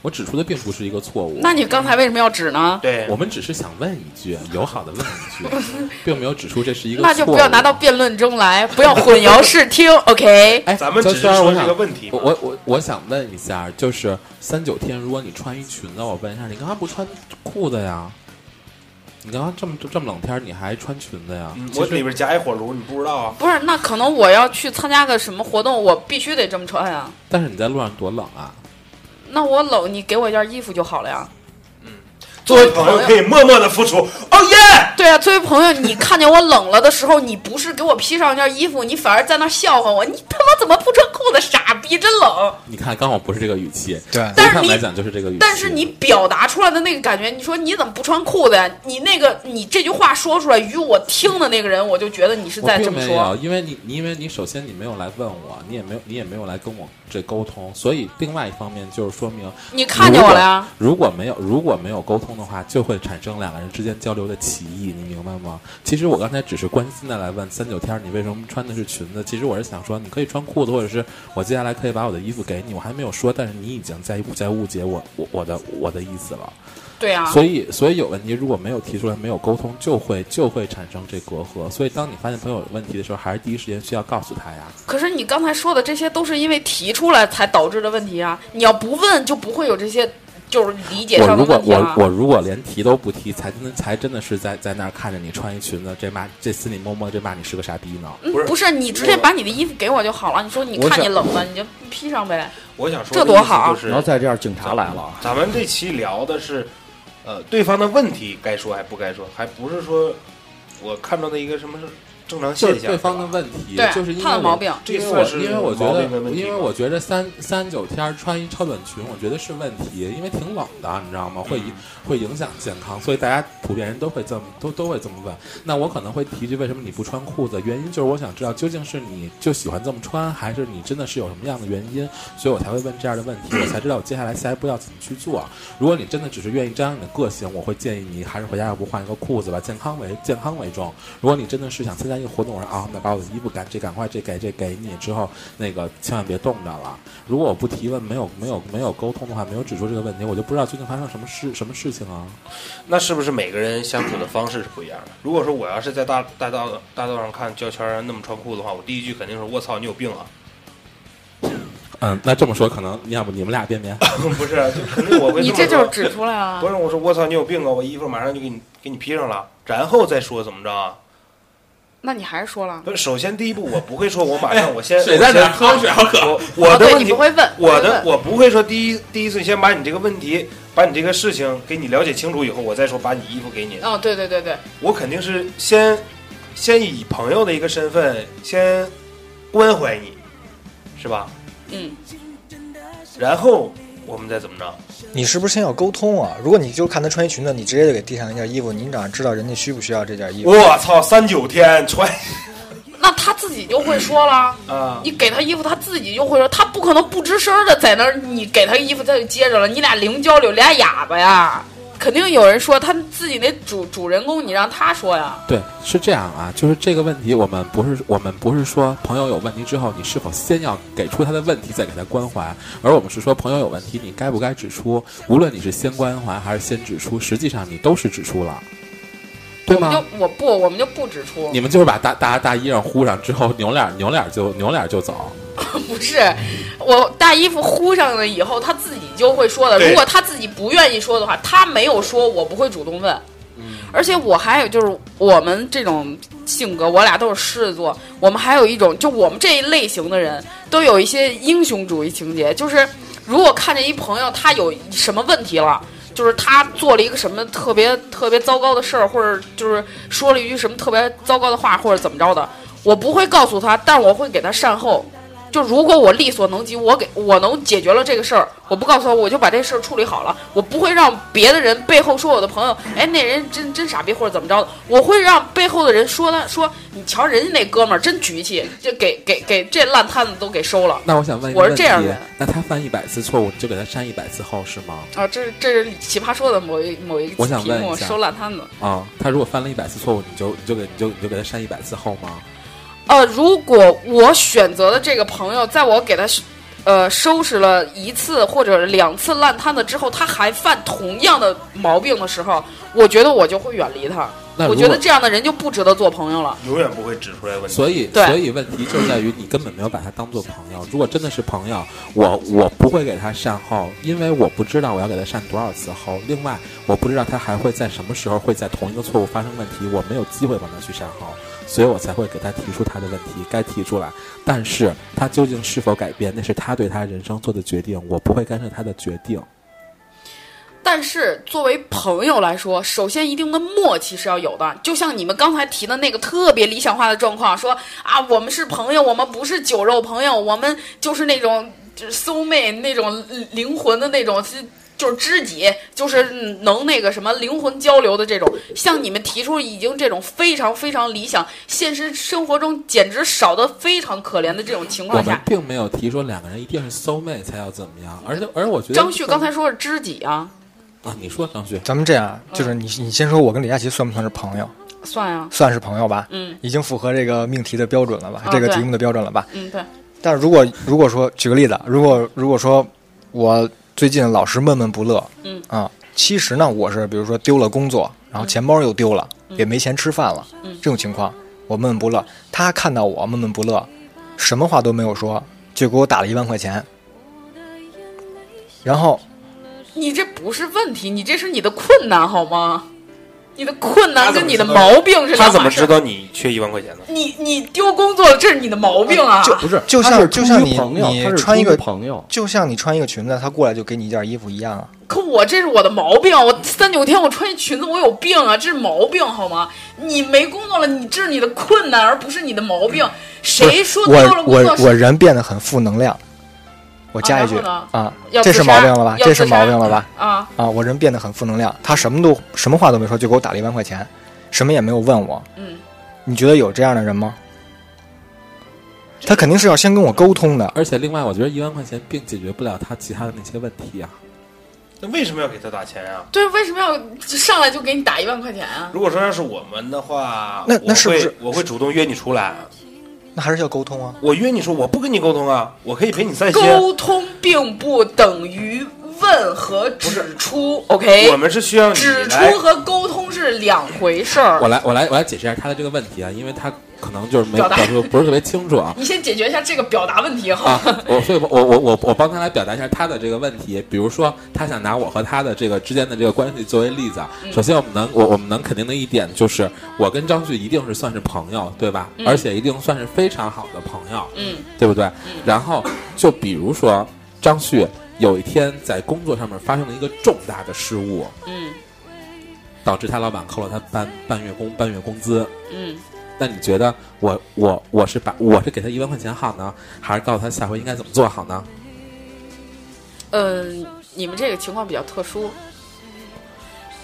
我指出的并不是一个错误。那你刚才为什么要指呢？对我们只是想问一句，友好的问一句，并没有指出这是一个错误。那就不要拿到辩论中来，不要混淆视听。OK，哎，咱们只是说这个问题我我我我想问一下，就是三九天，如果你穿一裙子，我问一下，你刚刚不穿裤子呀？你刚刚这么这么冷天，你还穿裙子呀？我里边夹一火炉，你不知道啊？不是，那可能我要去参加个什么活动，我必须得这么穿呀。但是你在路上多冷啊！那我冷，你给我一件衣服就好了呀。嗯作为朋友可以默默的付出。哦耶！对啊，作为朋友，你看见我冷了的时候，你不是给我披上一件衣服，你反而在那笑话我，你他妈怎么不穿裤子？傻逼，真冷。你看，刚好不是这个语气，对对但是你来讲就是这个语气。但是你表达出来的那个感觉，你说你怎么不穿裤子呀？你那个你这句话说出来，与我听的那个人，我就觉得你是在这么并没有，说。因为你，你因为你首先你没有来问我，你也没有，你也没有来跟我这沟通，所以另外一方面就是说明，你看见我了呀？如果没有如果没有沟通的话，就会产生两个人之间交流的歧义，你明白吗？其实我刚才只是关心的来问三九天你为什么穿的是裙子，其实我是想说你可以穿裤子，或者是我接下来可以把我的衣服给你，我还没有说，但是你已经在在误解我我我的我的意思了。对啊，所以，所以有问题如果没有提出来，没有沟通，就会就会产生这隔阂。所以，当你发现朋友有问题的时候，还是第一时间需要告诉他呀。可是你刚才说的这些都是因为提出来才导致的问题啊！你要不问，就不会有这些就是理解上的我如果。我我如果连提都不提，才真的才真的是在在那儿看着你穿一裙子，这骂这心里默默这骂你是个傻逼呢。不是嗯不是你直接把你的衣服给我就好了。你说你看你冷了，你就披上呗。我想说这多好就是然后再这样，警察来了啊！咱们这期聊的是，呃，对方的问题该说还不该说，还不是说我看到的一个什么正常现象。就是对方的问题，对就是因为我他的毛病因为我这算是因为我觉得因为我觉得三三九天儿穿一超短裙，我觉得是问题，因为挺冷的，你知道吗？会影会影响健康，所以大家普遍人都会这么都都会这么问。那我可能会提一句，为什么你不穿裤子？原因就是我想知道，究竟是你就喜欢这么穿，还是你真的是有什么样的原因，所以我才会问这样的问题，我才知道我接下来下一步要怎么去做。如果你真的只是愿意张扬你的个性，我会建议你还是回家要不换一个裤子吧，健康为健康为重。如果你真的是想参加一个活动，我说啊，那把我的衣服赶这赶快这给这给你之后，那个千万别冻着了。如果我不提问，没有没有没有沟通的话，没有指出这个问题，我就不知道究竟发生什么事什么事情啊。那是不是每个人相处的方式是不一样的？如果说我要是在大大道大道上看胶圈那么穿裤子的话，我第一句肯定是我操，你有病啊！嗯，那这么说，可能要不你们俩变变？不是，就肯定我会你这就是指出来啊不！是我说我操，你有病啊！我衣服马上就给你给你披上了，然后再说怎么着啊？那你还是说了，不是，首先第一步我不会说我马上 我先水在哪儿？我先喝水好渴。我的问题你不会问，我的不会问我不会说第一第一次先把你这个问题，把你这个事情给你了解清楚以后，我再说把你衣服给你。哦，对对对对，我肯定是先先以朋友的一个身份先关怀你，是吧？嗯，然后我们再怎么着？你是不是先要沟通啊？如果你就看他穿一裙子，你直接就给递上一件衣服，你哪知道人家需不需要这件衣服？我操，三九天穿 那他自己就会说了。啊！你给他衣服，他自己就会说，他不可能不吱声的在那儿。你给他衣服，他就接着了。你俩零交流，俩哑巴呀！肯定有人说他自己那主主人公，你让他说呀。对，是这样啊，就是这个问题，我们不是我们不是说朋友有问题之后，你是否先要给出他的问题，再给他关怀，而我们是说朋友有问题，你该不该指出？无论你是先关怀还是先指出，实际上你都是指出了，对我们就？我不，我们就不指出。你们就是把大大家大衣裳呼上之后，扭脸扭脸就扭脸就走。不是，我大衣服呼上了以后，他自己就会说的。如果他自己不愿意说的话，他没有说，我不会主动问。而且我还有就是我们这种性格，我俩都是狮子座，我们还有一种，就我们这一类型的人都有一些英雄主义情节，就是如果看见一朋友他有什么问题了。就是他做了一个什么特别特别糟糕的事儿，或者就是说了一句什么特别糟糕的话，或者怎么着的，我不会告诉他，但我会给他善后。就如果我力所能及，我给我能解决了这个事儿，我不告诉他，我就把这事儿处理好了。我不会让别的人背后说我的朋友，哎，那人真真傻逼或者怎么着的。我会让背后的人说他说你瞧人家那哥们儿真局气，就给给给这烂摊子都给收了那我想问我是，这样的人那他犯一百次错误，你就给他删一百次号是吗？啊！这是这是奇葩说的某一某一我想题目，收烂摊子。啊、他如果犯了一百次错误，你就你就给你就你就给他删一百次号吗？呃，如果我选择的这个朋友，在我给他，呃，收拾了一次或者两次烂摊子之后，他还犯同样的毛病的时候，我觉得我就会远离他。我觉得这样的人就不值得做朋友了。永远不会指出来问题。所以，所以问题就在于你根本没有把他当做朋友。如果真的是朋友，我我不会给他善后，因为我不知道我要给他善多少次后。另外，我不知道他还会在什么时候会在同一个错误发生问题，我没有机会帮他去善后，所以我才会给他提出他的问题，该提出来。但是他究竟是否改变，那是他对他人生做的决定，我不会干涉他的决定。但是作为朋友来说，首先一定的默契是要有的。就像你们刚才提的那个特别理想化的状况，说啊，我们是朋友，我们不是酒肉朋友，我们就是那种就是 soul mate 那种灵魂的那种。就是知己，就是能那个什么灵魂交流的这种，像你们提出已经这种非常非常理想，现实生活中简直少得非常可怜的这种情况下，们并没有提说两个人一定是 soul mate 才要怎么样，而且而我觉得张旭刚才说是知己啊，啊，你说张旭，咱们这样，就是你你先说，我跟李佳琦算不算是朋友？算啊、算是朋友吧，嗯已经符合这个命题的标准了吧？啊这个题目的标准了吧？嗯，对，但是如果如果说举个例子，如果如果说我最近老是闷闷不乐，嗯。啊，其实呢，我是比如说丢了工作，然后钱包又丢了，也没钱吃饭了，嗯。这种情况我闷闷不乐，他看到我闷闷不乐，什么话都没有说，就给我打了一万块钱，然后你这不是问题，你这是你的困难好吗？你的困难跟你的毛病是他怎么知。道你缺一万块钱呢？你你丢工作了，这是你的毛病啊！就不是，就像就像你朋友，你他是穿一个朋友，就像你穿一个裙子，他过来就给你一件衣服一样啊。可我这是我的毛病，我三九天我穿一裙子，我有病啊，这是毛病好吗？你没工作了，你这是你的困难，而不是你的毛病。谁说丢了工作是我人变得很负能量。我加一句啊，这是毛病了吧？这是毛病了吧？啊？啊，我人变得很负能量。他什么都什么话都没说，就给我打了一万块钱，什么也没有问我。嗯，你觉得有这样的人吗？他肯定是要先跟我沟通的。而且另外，我觉得一万块钱并解决不了他其他的那些问题啊。那为什么要给他打钱呀？对，为什么要上来就给你打一万块钱啊？如果说要是我们的话，那那是不是我会主动约你出来？那还是要沟通啊。我约你说我不跟你沟通啊，我可以陪你散心。沟通并不等于问和指出，OK？我们是需要指出和沟通是两回事儿。我来，我来，我来解释一下他的这个问题啊，因为他可能就是没表述不是特别清楚啊。你先解决一下这个表达问题哈。啊，我所以我，我我我我帮他来表达一下他的这个问题。比如说，他想拿我和他的这个之间的这个关系作为例子啊。首先，我们能我我们能肯定的一点就是，我跟张旭一定是算是朋友，对吧？而且一定算是非常好的朋友，嗯对不对？然后，就比如说张旭有一天在工作上面发生了一个重大的失误，嗯导致他老板扣了他半半月工半月工资。嗯，那你觉得我我我是把我是给他一万块钱好呢，还是告诉他下回应该怎么做好呢？嗯，你们这个情况比较特殊。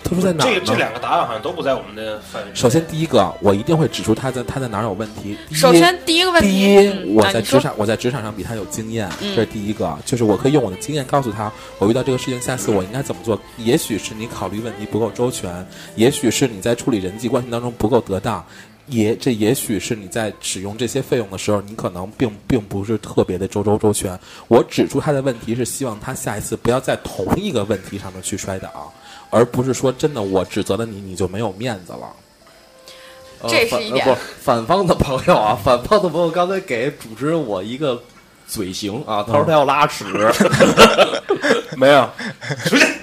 特殊在哪儿呢？这个这两个答案好像都不在我们的范围。首先，第一个，我一定会指出他在他在哪儿有问题。首先，第一个问题，第一，嗯我在职场，我在职场上比他有经验，嗯这是第一个。就是我可以用我的经验告诉他，我遇到这个事情，下次我应该怎么做。也许是你考虑问题不够周全，也许是你在处理人际关系当中不够得当，也这也许是你在使用这些费用的时候，你可能并并不是特别的周周周全。我指出他的问题是希望他下一次不要在同一个问题上面去摔倒，而不是说真的我指责了你，你就没有面子了。呃这是一点不，反方的朋友啊，反方的朋友刚才给主持人我一个嘴型啊，他说他要拉屎，没有，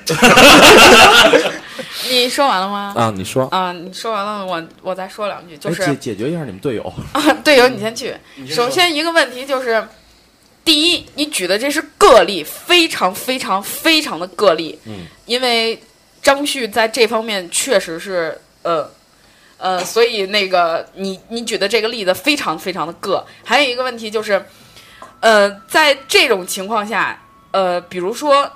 你说完了吗？啊，你说，啊，你说完了，我我再说两句，就哎是解解决一下你们队友。啊，队友，你先去。首先一个问题就是，第一，你举的这是个例，非常非常非常的个例。嗯，因为张旭在这方面确实是呃呃，所以那个你你举的这个例子非常非常的个。还有一个问题就是，呃，在这种情况下，呃，比如说。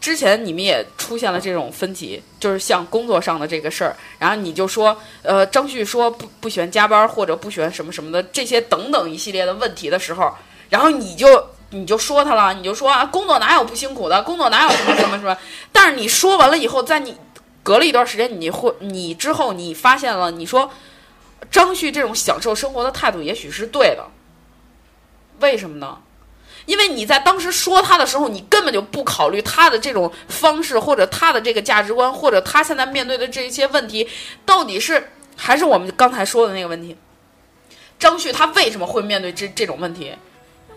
之前你们也出现了这种分歧，就是像工作上的这个事儿，然后你就说，呃，张旭说不不喜欢加班或者不喜欢什么什么的这些等等一系列的问题的时候，然后你就你就说他了，你就说啊，工作哪有不辛苦的，工作哪有什么什么什么，但是你说完了以后，在你隔了一段时间，你会你之后你发现了，你说张旭这种享受生活的态度也许是对的，为什么呢？因为你在当时说他的时候，你根本就不考虑他的这种方式，或者他的这个价值观，或者他现在面对的这一些问题，到底是还是我们刚才说的那个问题？张旭他为什么会面对这这种问题？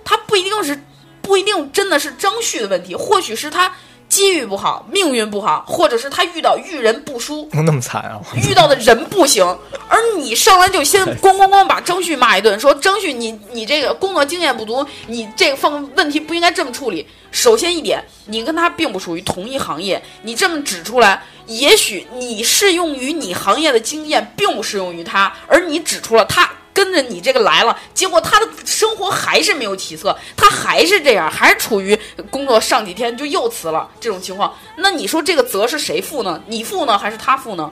他不一定是不一定真的是张旭的问题，或许是他机遇不好、命运不好，或者是他遇到遇人不淑，能那么惨啊？遇到的人不行，而你上来就先咣咣咣把张旭骂一顿，说张旭你你这个工作经验不足，你这个方问题不应该这么处理。首先一点，你跟他并不属于同一行业，你这么指出来，也许你适用于你行业的经验并不适用于他，而你指出了他。跟着你这个来了，结果他的生活还是没有起色，他还是这样，还是处于工作上几天就又辞了这种情况。那你说这个责是谁负呢？你负呢，还是他负呢？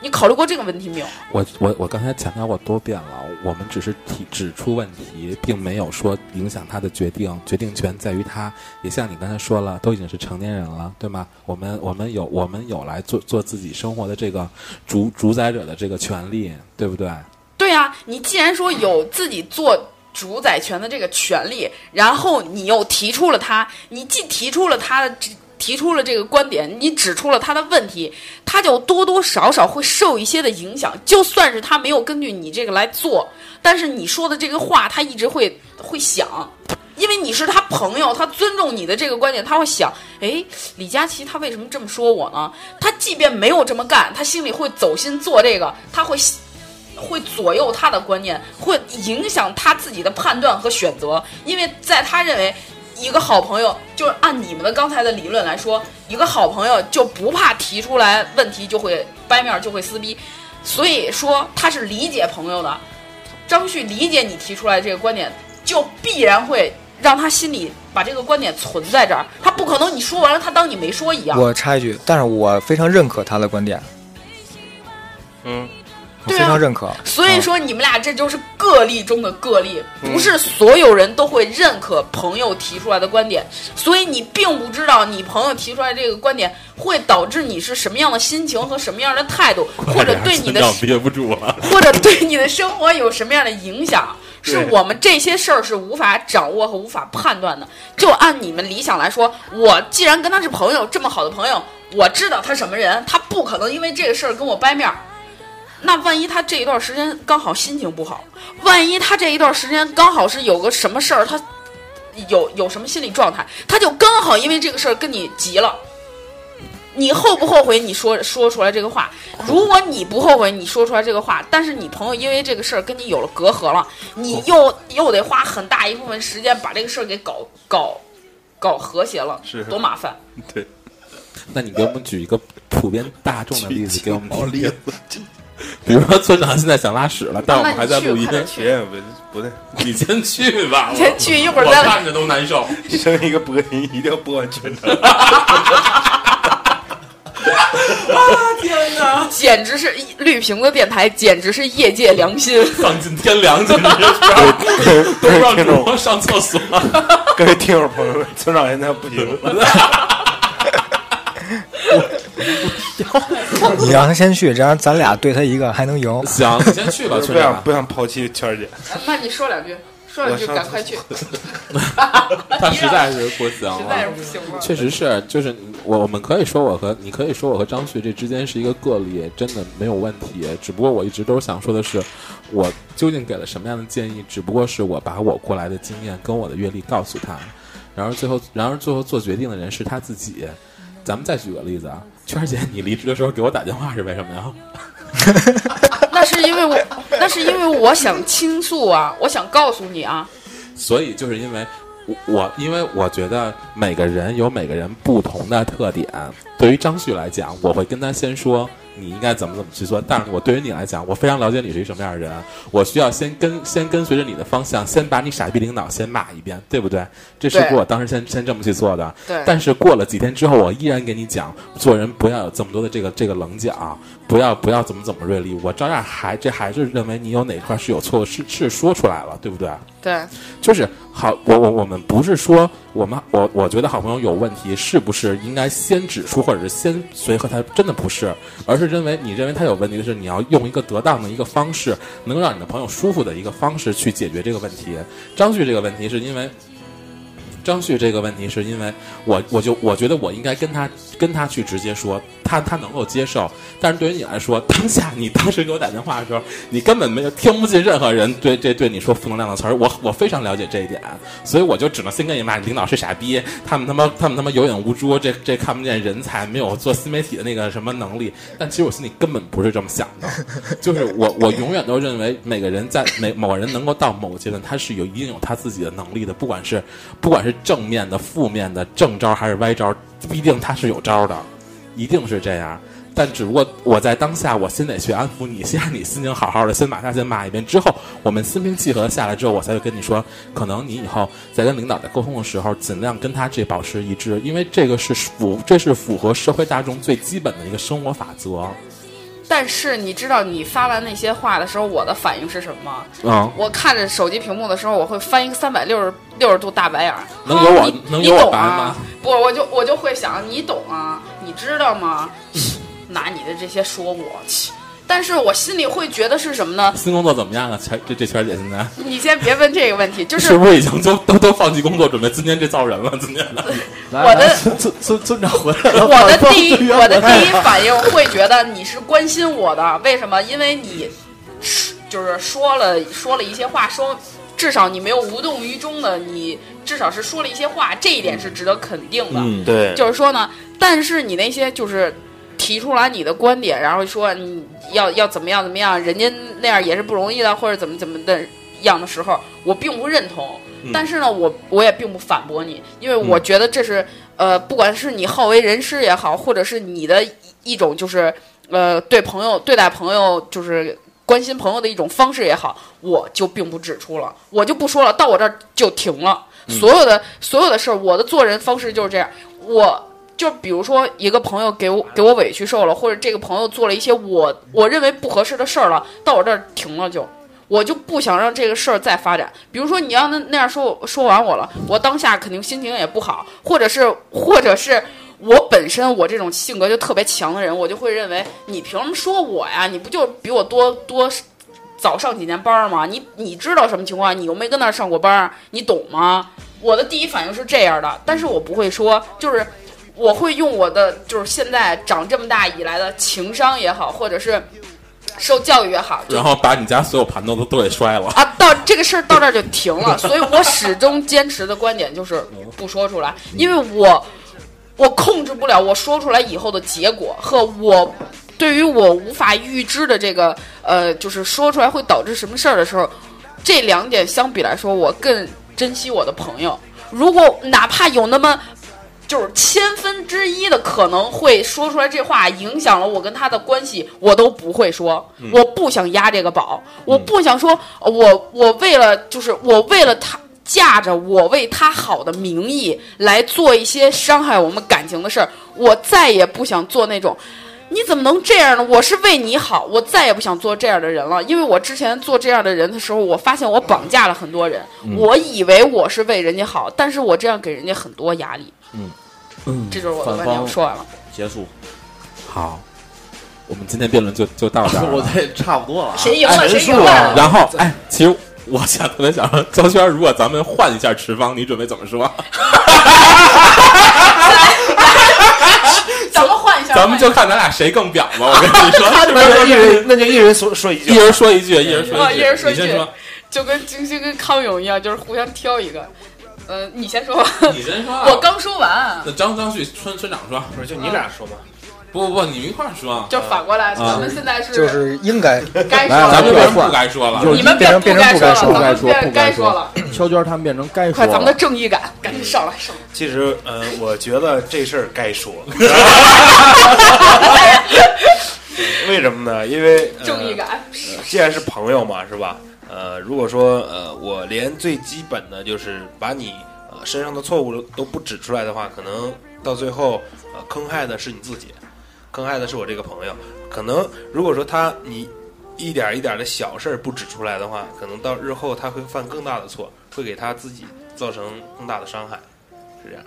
你考虑过这个问题没有？我我我刚才强调过多遍了，我们只是提指出问题，并没有说影响他的决定，决定权在于他。也像你刚才说了，都已经是成年人了，对吗？我们我们有我们有来做做自己生活的这个主主宰者的这个权利，对不对？对啊，你既然说有自己做主宰权的这个权利，然后你又提出了他，你既提出了他的提出了这个观点，你指出了他的问题，他就多多少少会受一些的影响。就算是他没有根据你这个来做，但是你说的这个话，他一直会会想。因为你是他朋友，他尊重你的这个观点，他会想，哎，李佳琦他为什么这么说我呢？他即便没有这么干，他心里会走心做这个，他会会左右他的观念，会影响他自己的判断和选择，因为在他认为。一个好朋友，就是按你们的刚才的理论来说，一个好朋友就不怕提出来问题就会掰面儿就会撕逼，所以说他是理解朋友的。张旭理解你提出来这个观点，就必然会让他心里把这个观点存在这儿，他不可能你说完了他当你没说一样。我插一句，但是我非常认可他的观点，嗯，对啊常认可。所以说你们俩这就是个例中的个例，不是所有人都会认可朋友提出来的观点，所以你并不知道你朋友提出来这个观点会导致你是什么样的心情和什么样的态度，或者对你的要憋不住了。或者对你的生活有什么样的影响，是我们这些事儿是无法掌握和无法判断的。就按你们理想来说，我既然跟他是朋友，这么好的朋友，我知道他什么人，他不可能因为这个事儿跟我掰面儿。那万一他这一段时间刚好心情不好，万一他这一段时间刚好是有个什么事儿，他有有什么心理状态，他就刚好因为这个事儿跟你急了。你后不后悔你说说出来这个话？如果你不后悔你说出来这个话，但是你朋友因为这个事儿跟你有了隔阂了，你又又得花很大一部分时间把这个事儿给搞搞搞和谐了，是多麻烦。对那你给我们举一个普遍大众的例子给我们听听。比如说村长现在想拉屎了，但我们还在录音去不不对，你先去吧，你先去一会儿再我看着都难受。生一个播音一定要播完全程。天哪，简直是绿瓶子电台，简直是业界良心。丧尽天良，简直是都不让主播上厕所。各位听友朋友们，村长现在不行了，你让他先去，这样咱俩对他一个还能赢。行，你先去吧，不。想不想抛弃圈姐。那你说两句，说两句，赶快去。他实在是不行实在是了。不行了。确实是，就是我我们可以说我和你可以说我和张旭这之间是一个个例，真的没有问题。只不过我一直都是想说的是，我究竟给了什么样的建议？只不过是我把我过来的经验跟我的阅历告诉他，然而最后，然而最后做决定的人是他自己。咱们再举个例子啊，圈儿姐，你离职的时候给我打电话是为什么呀？那是因为我，那是因为我想倾诉啊，我想告诉你啊。所以就是因为我我因为我觉得每个人有每个人不同的特点。对于张旭来讲，我会跟他先说你应该怎么怎么去做。但是我对于你来讲，我非常了解你是一什么样的人，我需要先跟先跟随着你的方向，先把你傻逼领导先骂一遍，对不对？这是对我当时先先这么去做的。对但是过了几天之后，我依然给你讲，做人不要有这么多的这个这个棱角，不要不要怎么怎么锐利。我照样还这还是认为你有哪块是有错，是是说出来了，对不对？对，就是好，我我我们不是说我们我我觉得好朋友有问题，是不是应该先指出或者是先随和他？真的不是，而是认为你认为他有问题的是，你要用一个得当的一个方式，能让你的朋友舒服的一个方式去解决这个问题。张旭这个问题是因为。张旭这个问题是因为我我就我觉得我应该跟他跟他去直接说，他他能够接受，但是对于你来说，当下你当时给我打电话的时候，你根本没有听不进任何人对这对你说负能量的词儿，我我非常了解这一点，所以我就只能先跟你骂你，领导是傻逼，他们他妈他们他妈有眼无珠，这这看不见人才，没有做新媒体的那个什么能力，但其实我心里根本不是这么想的，就是我我永远都认为每个人在每某人能够到某个阶段，他是有一定有他自己的能力的，不管是不管是正面的、负面的、正招还是歪招，必定他是有招的，一定是这样。但只不过我在当下，我先得去安抚你，先让你心情好好的，先把他先骂一遍。之后我们心平气和下来之后，我才会跟你说，可能你以后在跟领导在沟通的时候，尽量跟他这保持一致，因为这个是符，这是符合社会大众最基本的一个生活法则。但是你知道你发完那些话的时候，我的反应是什么吗？嗯，我看着手机屏幕的时候，我会翻一个三百六十六十度大白眼儿。能有我能有我吗？不，我就我就会想，你懂啊？你知道吗？拿你的这些说我，切 但是我心里会觉得是什么呢？新工作怎么样啊？圈这这圈姐现在你先别问这个问题，就是 是不是已经都都都放弃工作，准备今天这造人了？今天的我的村村村村长回来了，我的第一，我的第一反应会觉得你是关心我的，为什么？因为你是就是说了说了一些话，说至少你没有无动于衷的，你至少是说了一些话，这一点是值得肯定的。嗯，对，就是说呢，但是你那些就是提出来你的观点，然后说你要要怎么样怎么样，人家那样也是不容易的，或者怎么怎么的样的时候，我并不认同。但是呢，我我也并不反驳你，因为我觉得这是、呃，不管是你好为人师也好，或者是你的一一种就是呃对朋友对待朋友就是关心朋友的一种方式也好，我就并不指出了，我就不说了，到我这儿就停了。所有的所有的事儿，我的做人方式就是这样，我。就比如说，一个朋友给我给我委屈受了，或者这个朋友做了一些我我认为不合适的事儿了，到我这儿停了就，我就不想让这个事儿再发展。比如说，你要那那样说说完我了，我当下肯定心情也不好，或者是或者是我本身我这种性格就特别强的人，我就会认为你凭什么说我呀？你不就比我多多早上几年班儿吗？你你知道什么情况？你又没跟那儿上过班儿，你懂吗？我的第一反应是这样的，但是我不会说，就是我会用我的就是现在长这么大以来的情商也好，或者是受教育也好，然后把你家所有盘子都都给摔了。啊，到这个事儿到这儿就停了，所以我始终坚持的观点就是不说出来，因为我我控制不了我说出来以后的结果和我对于我无法预知的这个呃，就是说出来会导致什么事儿的时候，这两点相比来说，我更珍惜我的朋友。如果哪怕有那么就是千分之一的可能会说出来这话，影响了我跟他的关系，我都不会说。我不想压这个宝，我不想说，我我为了就是我为了他。架着我为他好的名义来做一些伤害我们感情的事儿，我再也不想做那种。你怎么能这样呢？我是为你好，我再也不想做这样的人了。因为我之前做这样的人的时候，我发现我绑架了很多人。我以为我是为人家好，但是我这样给人家很多压力。嗯，这就是我的反观点，我说完了。结束，好，我们今天辩论就就到这儿了。我这差不多了啊。谁赢了？谁赢述啊了？然后，哎，其实我想特别想说，焦圈，如果咱们换一下持方，你准备怎么说？咱们换一下，咱们就看咱俩谁更表吧。我跟你说，那就一？人那就一人说说一句一，人说一句，一人说啊一句，一人说一句就跟金星跟康永一样，就是互相挑一个。呃，你先说吧，你先说啊。我刚说完，那张张旭村村长说，不是就你俩说吧？不不不，你们一块儿说。就反过来，咱们现在是就是应该该说了，咱们变成来换不该说了。你们变成不该变成不该说了，不该说咱们变不该说了。肖娟他们变成该说快，咱们的。正义感，赶紧上来上来。其实，嗯，我觉得这事儿该说。为什么呢？因为、呃、正义感，既然是朋友嘛，是吧？呃，如果说呃，我连最基本的就是把你呃身上的错误都不指出来的话，可能到最后呃坑害的是你自己，坑害的是我这个朋友。可能如果说他你一点一点的小事儿不指出来的话，可能到日后他会犯更大的错，会给他自己造成更大的伤害，是这样。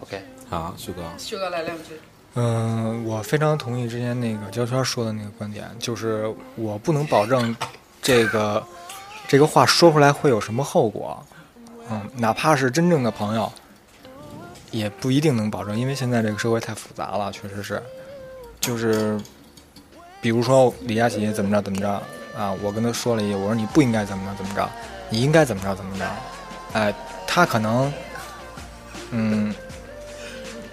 OK，好，旭哥，旭哥来两句。嗯，我非常同意之前那个焦圈说的那个观点，就是我不能保证这个这个话说出来会有什么后果，嗯，哪怕是真正的朋友，也不一定能保证，因为现在这个社会太复杂了，确实是，就是比如说李佳琦怎么着怎么着啊，我跟他说了一句，我说你不应该怎么着怎么着，你应该怎么着怎么着，哎，他可能嗯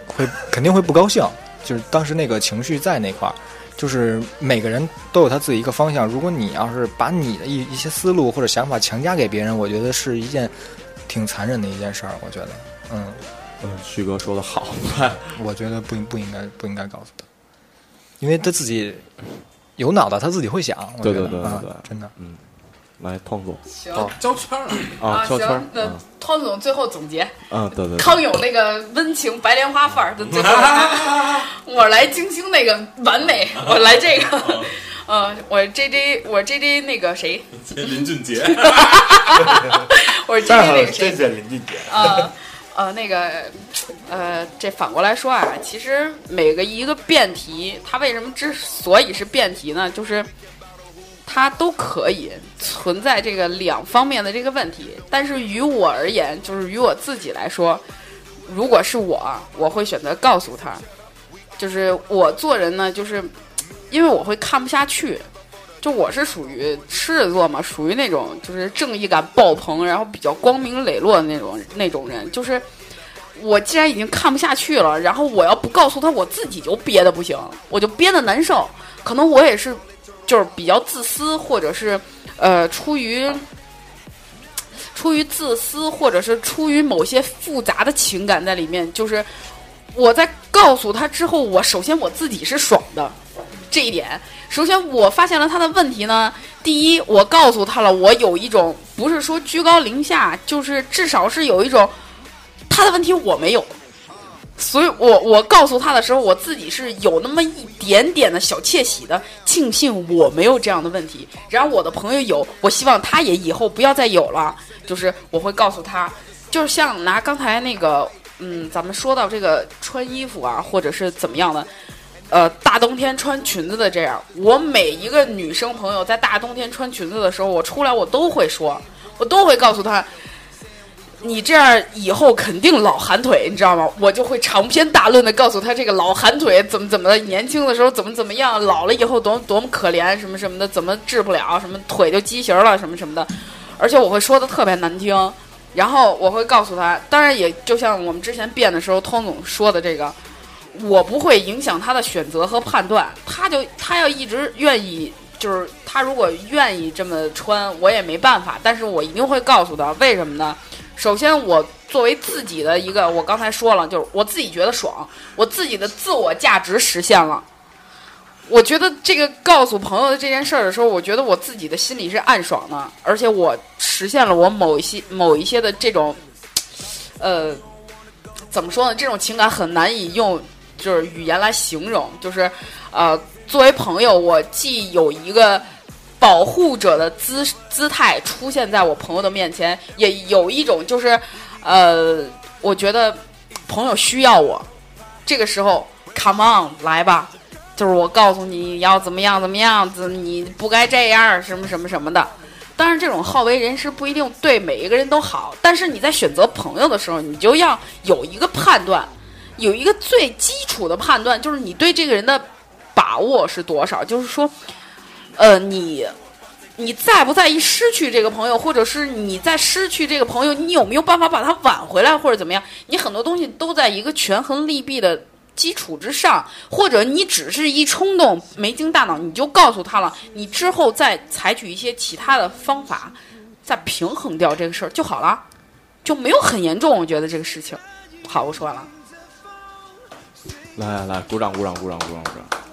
会肯定会不高兴。就是当时那个情绪在那块儿，就是每个人都有他自己一个方向。如果你要是把你的一一些思路或者想法强加给别人，我觉得是一件挺残忍的一件事儿。我觉得，嗯，嗯，旭哥说的好，我觉得不应不应该不应该告诉他，因为他自己有脑袋，他自己会想。我对觉得啊对对对对真的。来，汤总。行交圈了。啊，行，，那嗯汤总最后总结，嗯，对对对，康永那个温情白莲花范儿的最后，我来金星那个完美，我来这个，呃，我 J J 我 J J 那个谁，林俊杰，我 J 正 J 那个谁？谢谢林俊杰。呃呃，那个呃，这反过来说啊，其实每个一个辩题，它为什么之所以是辩题呢？就是它都可以存在这个两方面的这个问题，但是于我而言，就是于我自己来说，如果是我，我会选择告诉他，就是我做人呢，就是因为我会看不下去。就我是属于狮子座嘛，属于那种就是正义感爆棚，然后比较光明磊落的那种那种人。就是我既然已经看不下去了，然后我要不告诉他，我自己就憋得不行，我就憋得难受。可能我也是，就是比较自私，或者是呃出于。出于自私，或者是出于某些复杂的情感在里面，就是我在告诉他之后，我首先我自己是爽的，这一点。首先我发现了他的问题呢，第一，我告诉他了，我有一种不是说居高临下，就是至少是有一种他的问题我没有，所以我我告诉他的时候，我自己是有那么一点点的小窃喜的，庆幸我没有这样的问题。然后我的朋友有，我希望他也以后不要再有了。就是我会告诉他，就是像拿刚才那个，嗯，咱们说到这个穿衣服啊，或者是怎么样的，呃，大冬天穿裙子的这样，我每一个女生朋友在大冬天穿裙子的时候，我出来我都会说，我都会告诉她，你这样以后肯定老寒腿，你知道吗？我就会长篇大论的告诉他这个老寒腿怎么怎么的，年轻的时候怎么怎么样，老了以后多多么可怜，什么什么的，怎么治不了，什么腿就畸形了，什么什么的。而且我会说的特别难听，然后我会告诉他，当然也就像我们之前变的时候，通总说的这个，我不会影响他的选择和判断，他就他要一直愿意，就是他如果愿意这么穿，我也没办法，但是我一定会告诉他，为什么呢？首先，我作为自己的一个，我刚才说了，就是我自己觉得爽，我自己的自我价值实现了。我觉得这个告诉朋友的这件事儿的时候，我觉得我自己的心里是暗爽的，而且我实现了我某一些某一些的这种，呃，怎么说呢？这种情感很难以用就是语言来形容。就是呃，作为朋友，我既有一个保护者的姿姿态出现在我朋友的面前，也有一种就是呃，我觉得朋友需要我，这个时候，come on，来吧。就是我告诉你要怎么样怎么样子，你不该这样什么什么什么的。当然，这种好为人师不一定对每一个人都好，但是你在选择朋友的时候，你就要有一个判断，有一个最基础的判断，就是你对这个人的把握是多少。就是说，呃，你你在不在意失去这个朋友，或者是你在失去这个朋友，你有没有办法把他挽回来，或者怎么样？你很多东西都在一个权衡利弊的。基础之上，或者你只是一冲动，没经大脑，你就告诉他了。你之后再采取一些其他的方法，再平衡掉这个事儿就好了，就没有很严重。我觉得这个事情，好，我说完了。来来来，鼓掌鼓掌鼓掌鼓掌鼓掌！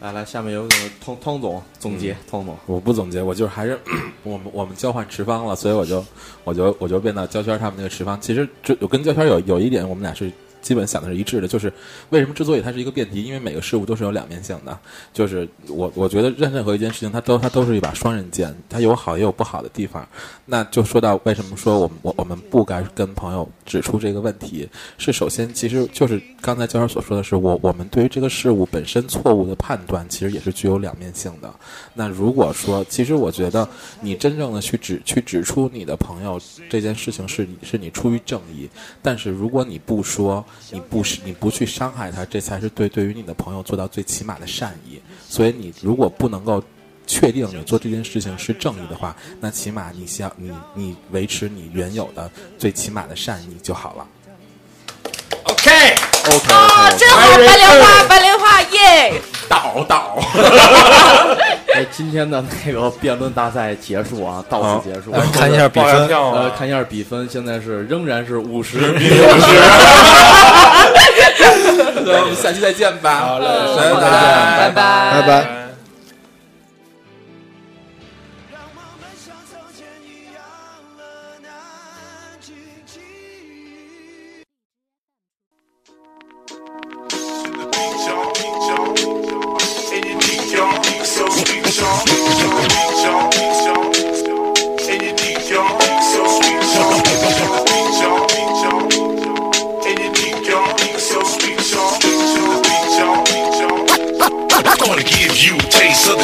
来来，下面有请汤汤总总结。汤总，我不总结，我就是还是 我们我们交换持方了，所以我就我就我就变到焦圈他们那个持方。其实这我跟焦圈有有一点，我们俩是。基本想的是一致的，就是为什么之所以它是一个辩题，因为每个事物都是有两面性的。就是我我觉得任任何一件事情，它都它都是一把双刃剑，它有好也有不好的地方。那就说到为什么说我们我我们不该跟朋友指出这个问题，是首先其实就是刚才教授所说的是，我我们对于这个事物本身错误的判断，其实也是具有两面性的。那如果说，其实我觉得你真正的去指去指出你的朋友这件事情是你是你出于正义，但是如果你不说。你不是你不去伤害他，这才是对对于你的朋友做到最起码的善意。所以你如果不能够确定你做这件事情是正义的话，那起码你想你你维持你原有的最起码的善意就好了。OK，OK，啊，真好，白莲花，白莲花，耶！倒倒。哎，今天的那个辩论大赛结束啊，到此结束。看一下比分，呃，看一下比分，现在是仍然是五十比五十。那我们下期再见吧。好嘞，拜拜，拜拜，拜拜。You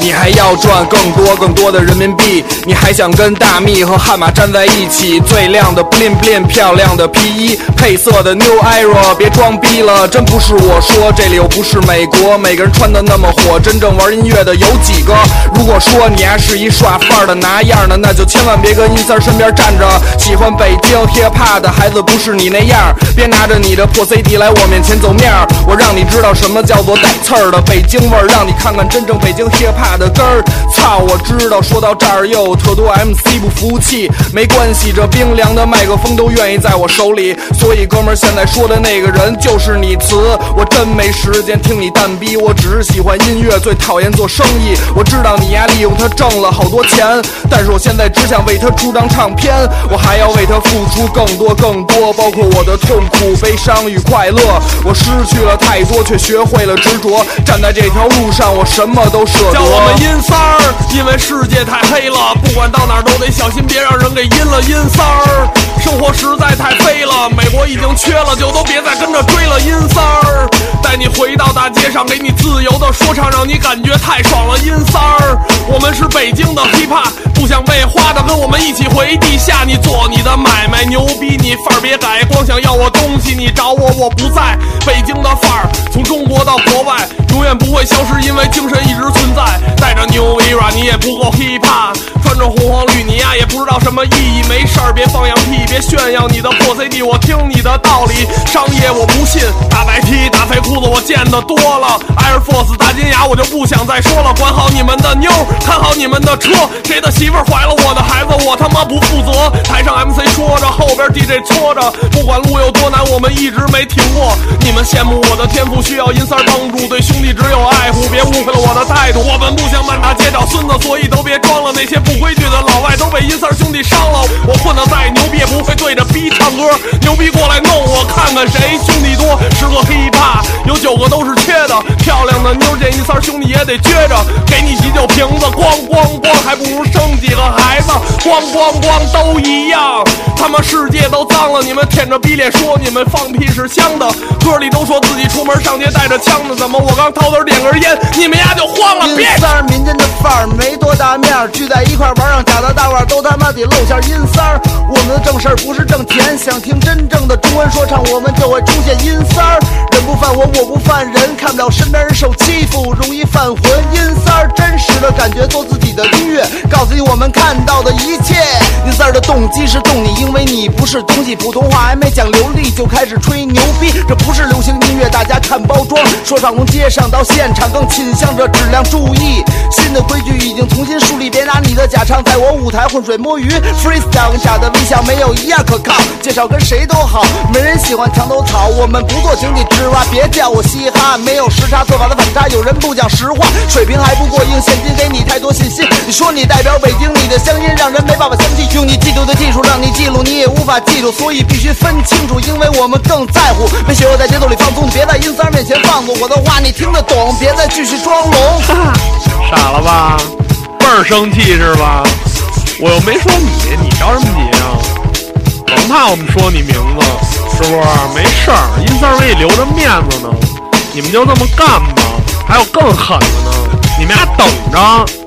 你还要赚更多更多的人民币，你还想跟大蜜和悍马站在一起？最亮的 bling bling，漂亮的皮衣，配色的 New Era，别装逼了，真不是我说，这里又不是美国，每个人穿的那么火，真正玩音乐的有几个？如果说你还是一耍范儿的拿样的，那就千万别跟音三身边站着。喜欢北京 hip hop 的孩子不是你那样，别拿着你的破 CD 来我面前走面儿，我让你知道什么叫做带刺儿的北京味儿，让你看看真正北京 hip hop 的根儿。操，我知道，说到这儿又有特多 MC 不服气，没关系，这冰凉的麦克风都愿意在我手里，所以哥们儿现在说的那个人就是你词，我真没时间听你蛋逼，我只是喜欢音乐，最讨厌做生意。我知道你呀利用它挣了好多钱，但是我现在只想为它出张唱片，我还要为它付出更多更多，包括我的痛苦、悲伤与快乐。我失去了太多，却学会了执着，站在这条路上，我什么都舍得。叫我们阴三儿，因为世界太黑了，不管到哪儿都得小心，别让人给阴了。阴三儿，生活实在太飞了，美国已经缺了，就都别再跟着追了。阴三儿，带你回到大街上，给你自由的说唱，让你感觉太爽了。阴三儿，我们是北京的 hiphop，不想被花的，跟我们一起回地下。你做你的买卖，牛逼，你范儿别改，光想要我东西，你找我我不在。北京的范儿，从中国到国外，永远不会消失，因为精神一直存在。带着 New Era，你也不够 hiphop，穿着红黄绿，你呀也不知道什么意义。没事儿别放羊屁，别炫耀你的破 CD，我听你的道理。商业我不信，大白 T 大肥裤子我见得多了，Air Force 大金牙我就不想再说了。管好你们的妞，看好你们的车，谁的媳妇怀了我的孩子，我他妈不负责。台上 MC 说着，后边 DJ 搓着，不管路有多难，我们一直没停过。你们羡慕我的天赋，需要银三帮助，对兄弟只有爱护，别误会了我的态度。我们不想满大街找孙子，所以都别装了。那些不不规矩的老外都被银三兄弟伤了。我混的再牛逼，也不会对着逼唱歌。牛逼过来弄我，看看谁兄弟多。十个 hiphop 有九个都是缺的，漂亮的妞见银三兄弟也得撅着。给你几酒瓶子，咣咣咣，还不如生几个孩子，咣咣咣都一样。他妈世界都脏了，你们舔着逼脸说你们放屁是香的，歌里都说自己出门上街带着枪呢，怎么我刚掏兜点根烟，你们丫就慌了？别三民间的范儿没多大面，聚在一块儿玩让假的大腕都他妈得露下。阴三儿，我们的正事儿不是挣钱，想听真正的中文说唱，我们就会出现阴三儿。人不犯我，我不犯人，看不了身边人受欺负，容易犯浑。阴三儿，真实的感觉，做自己的音乐，告诉你我们看到的一切。阴三儿的动机是动你，因为你不是东西，普通话还没讲流利就开始吹牛逼，这不是流行音乐，大家看包装，说唱从街上到现场，更倾向着质量。注意，新的规矩已经重新树立，别拿你的假唱在我舞台浑水摸鱼。Freestyle 跟假的微笑没有一样可靠，介绍跟谁都好，没人喜欢墙头草。我们不做井底之蛙，别叫我嘻哈，没有时差做法的反差。有人不讲实话，水平还不过硬，现金给你太多信心。你说你代表北京，你的乡音让人没办法相信。用你嫉妒的技术让你记录，你也无法记住，所以必须分清楚，因为我们更在乎。没学过在节奏里放松，别在音三面前放纵。我的话你听得懂，别再继续装聋。傻了吧？倍儿生气是吧？我又没说你，你着什么急啊？甭怕我们说你名字，是不是？没事儿，阴三儿给你留着面子呢。你们就这么干吧。还有更狠的呢，你们俩等着。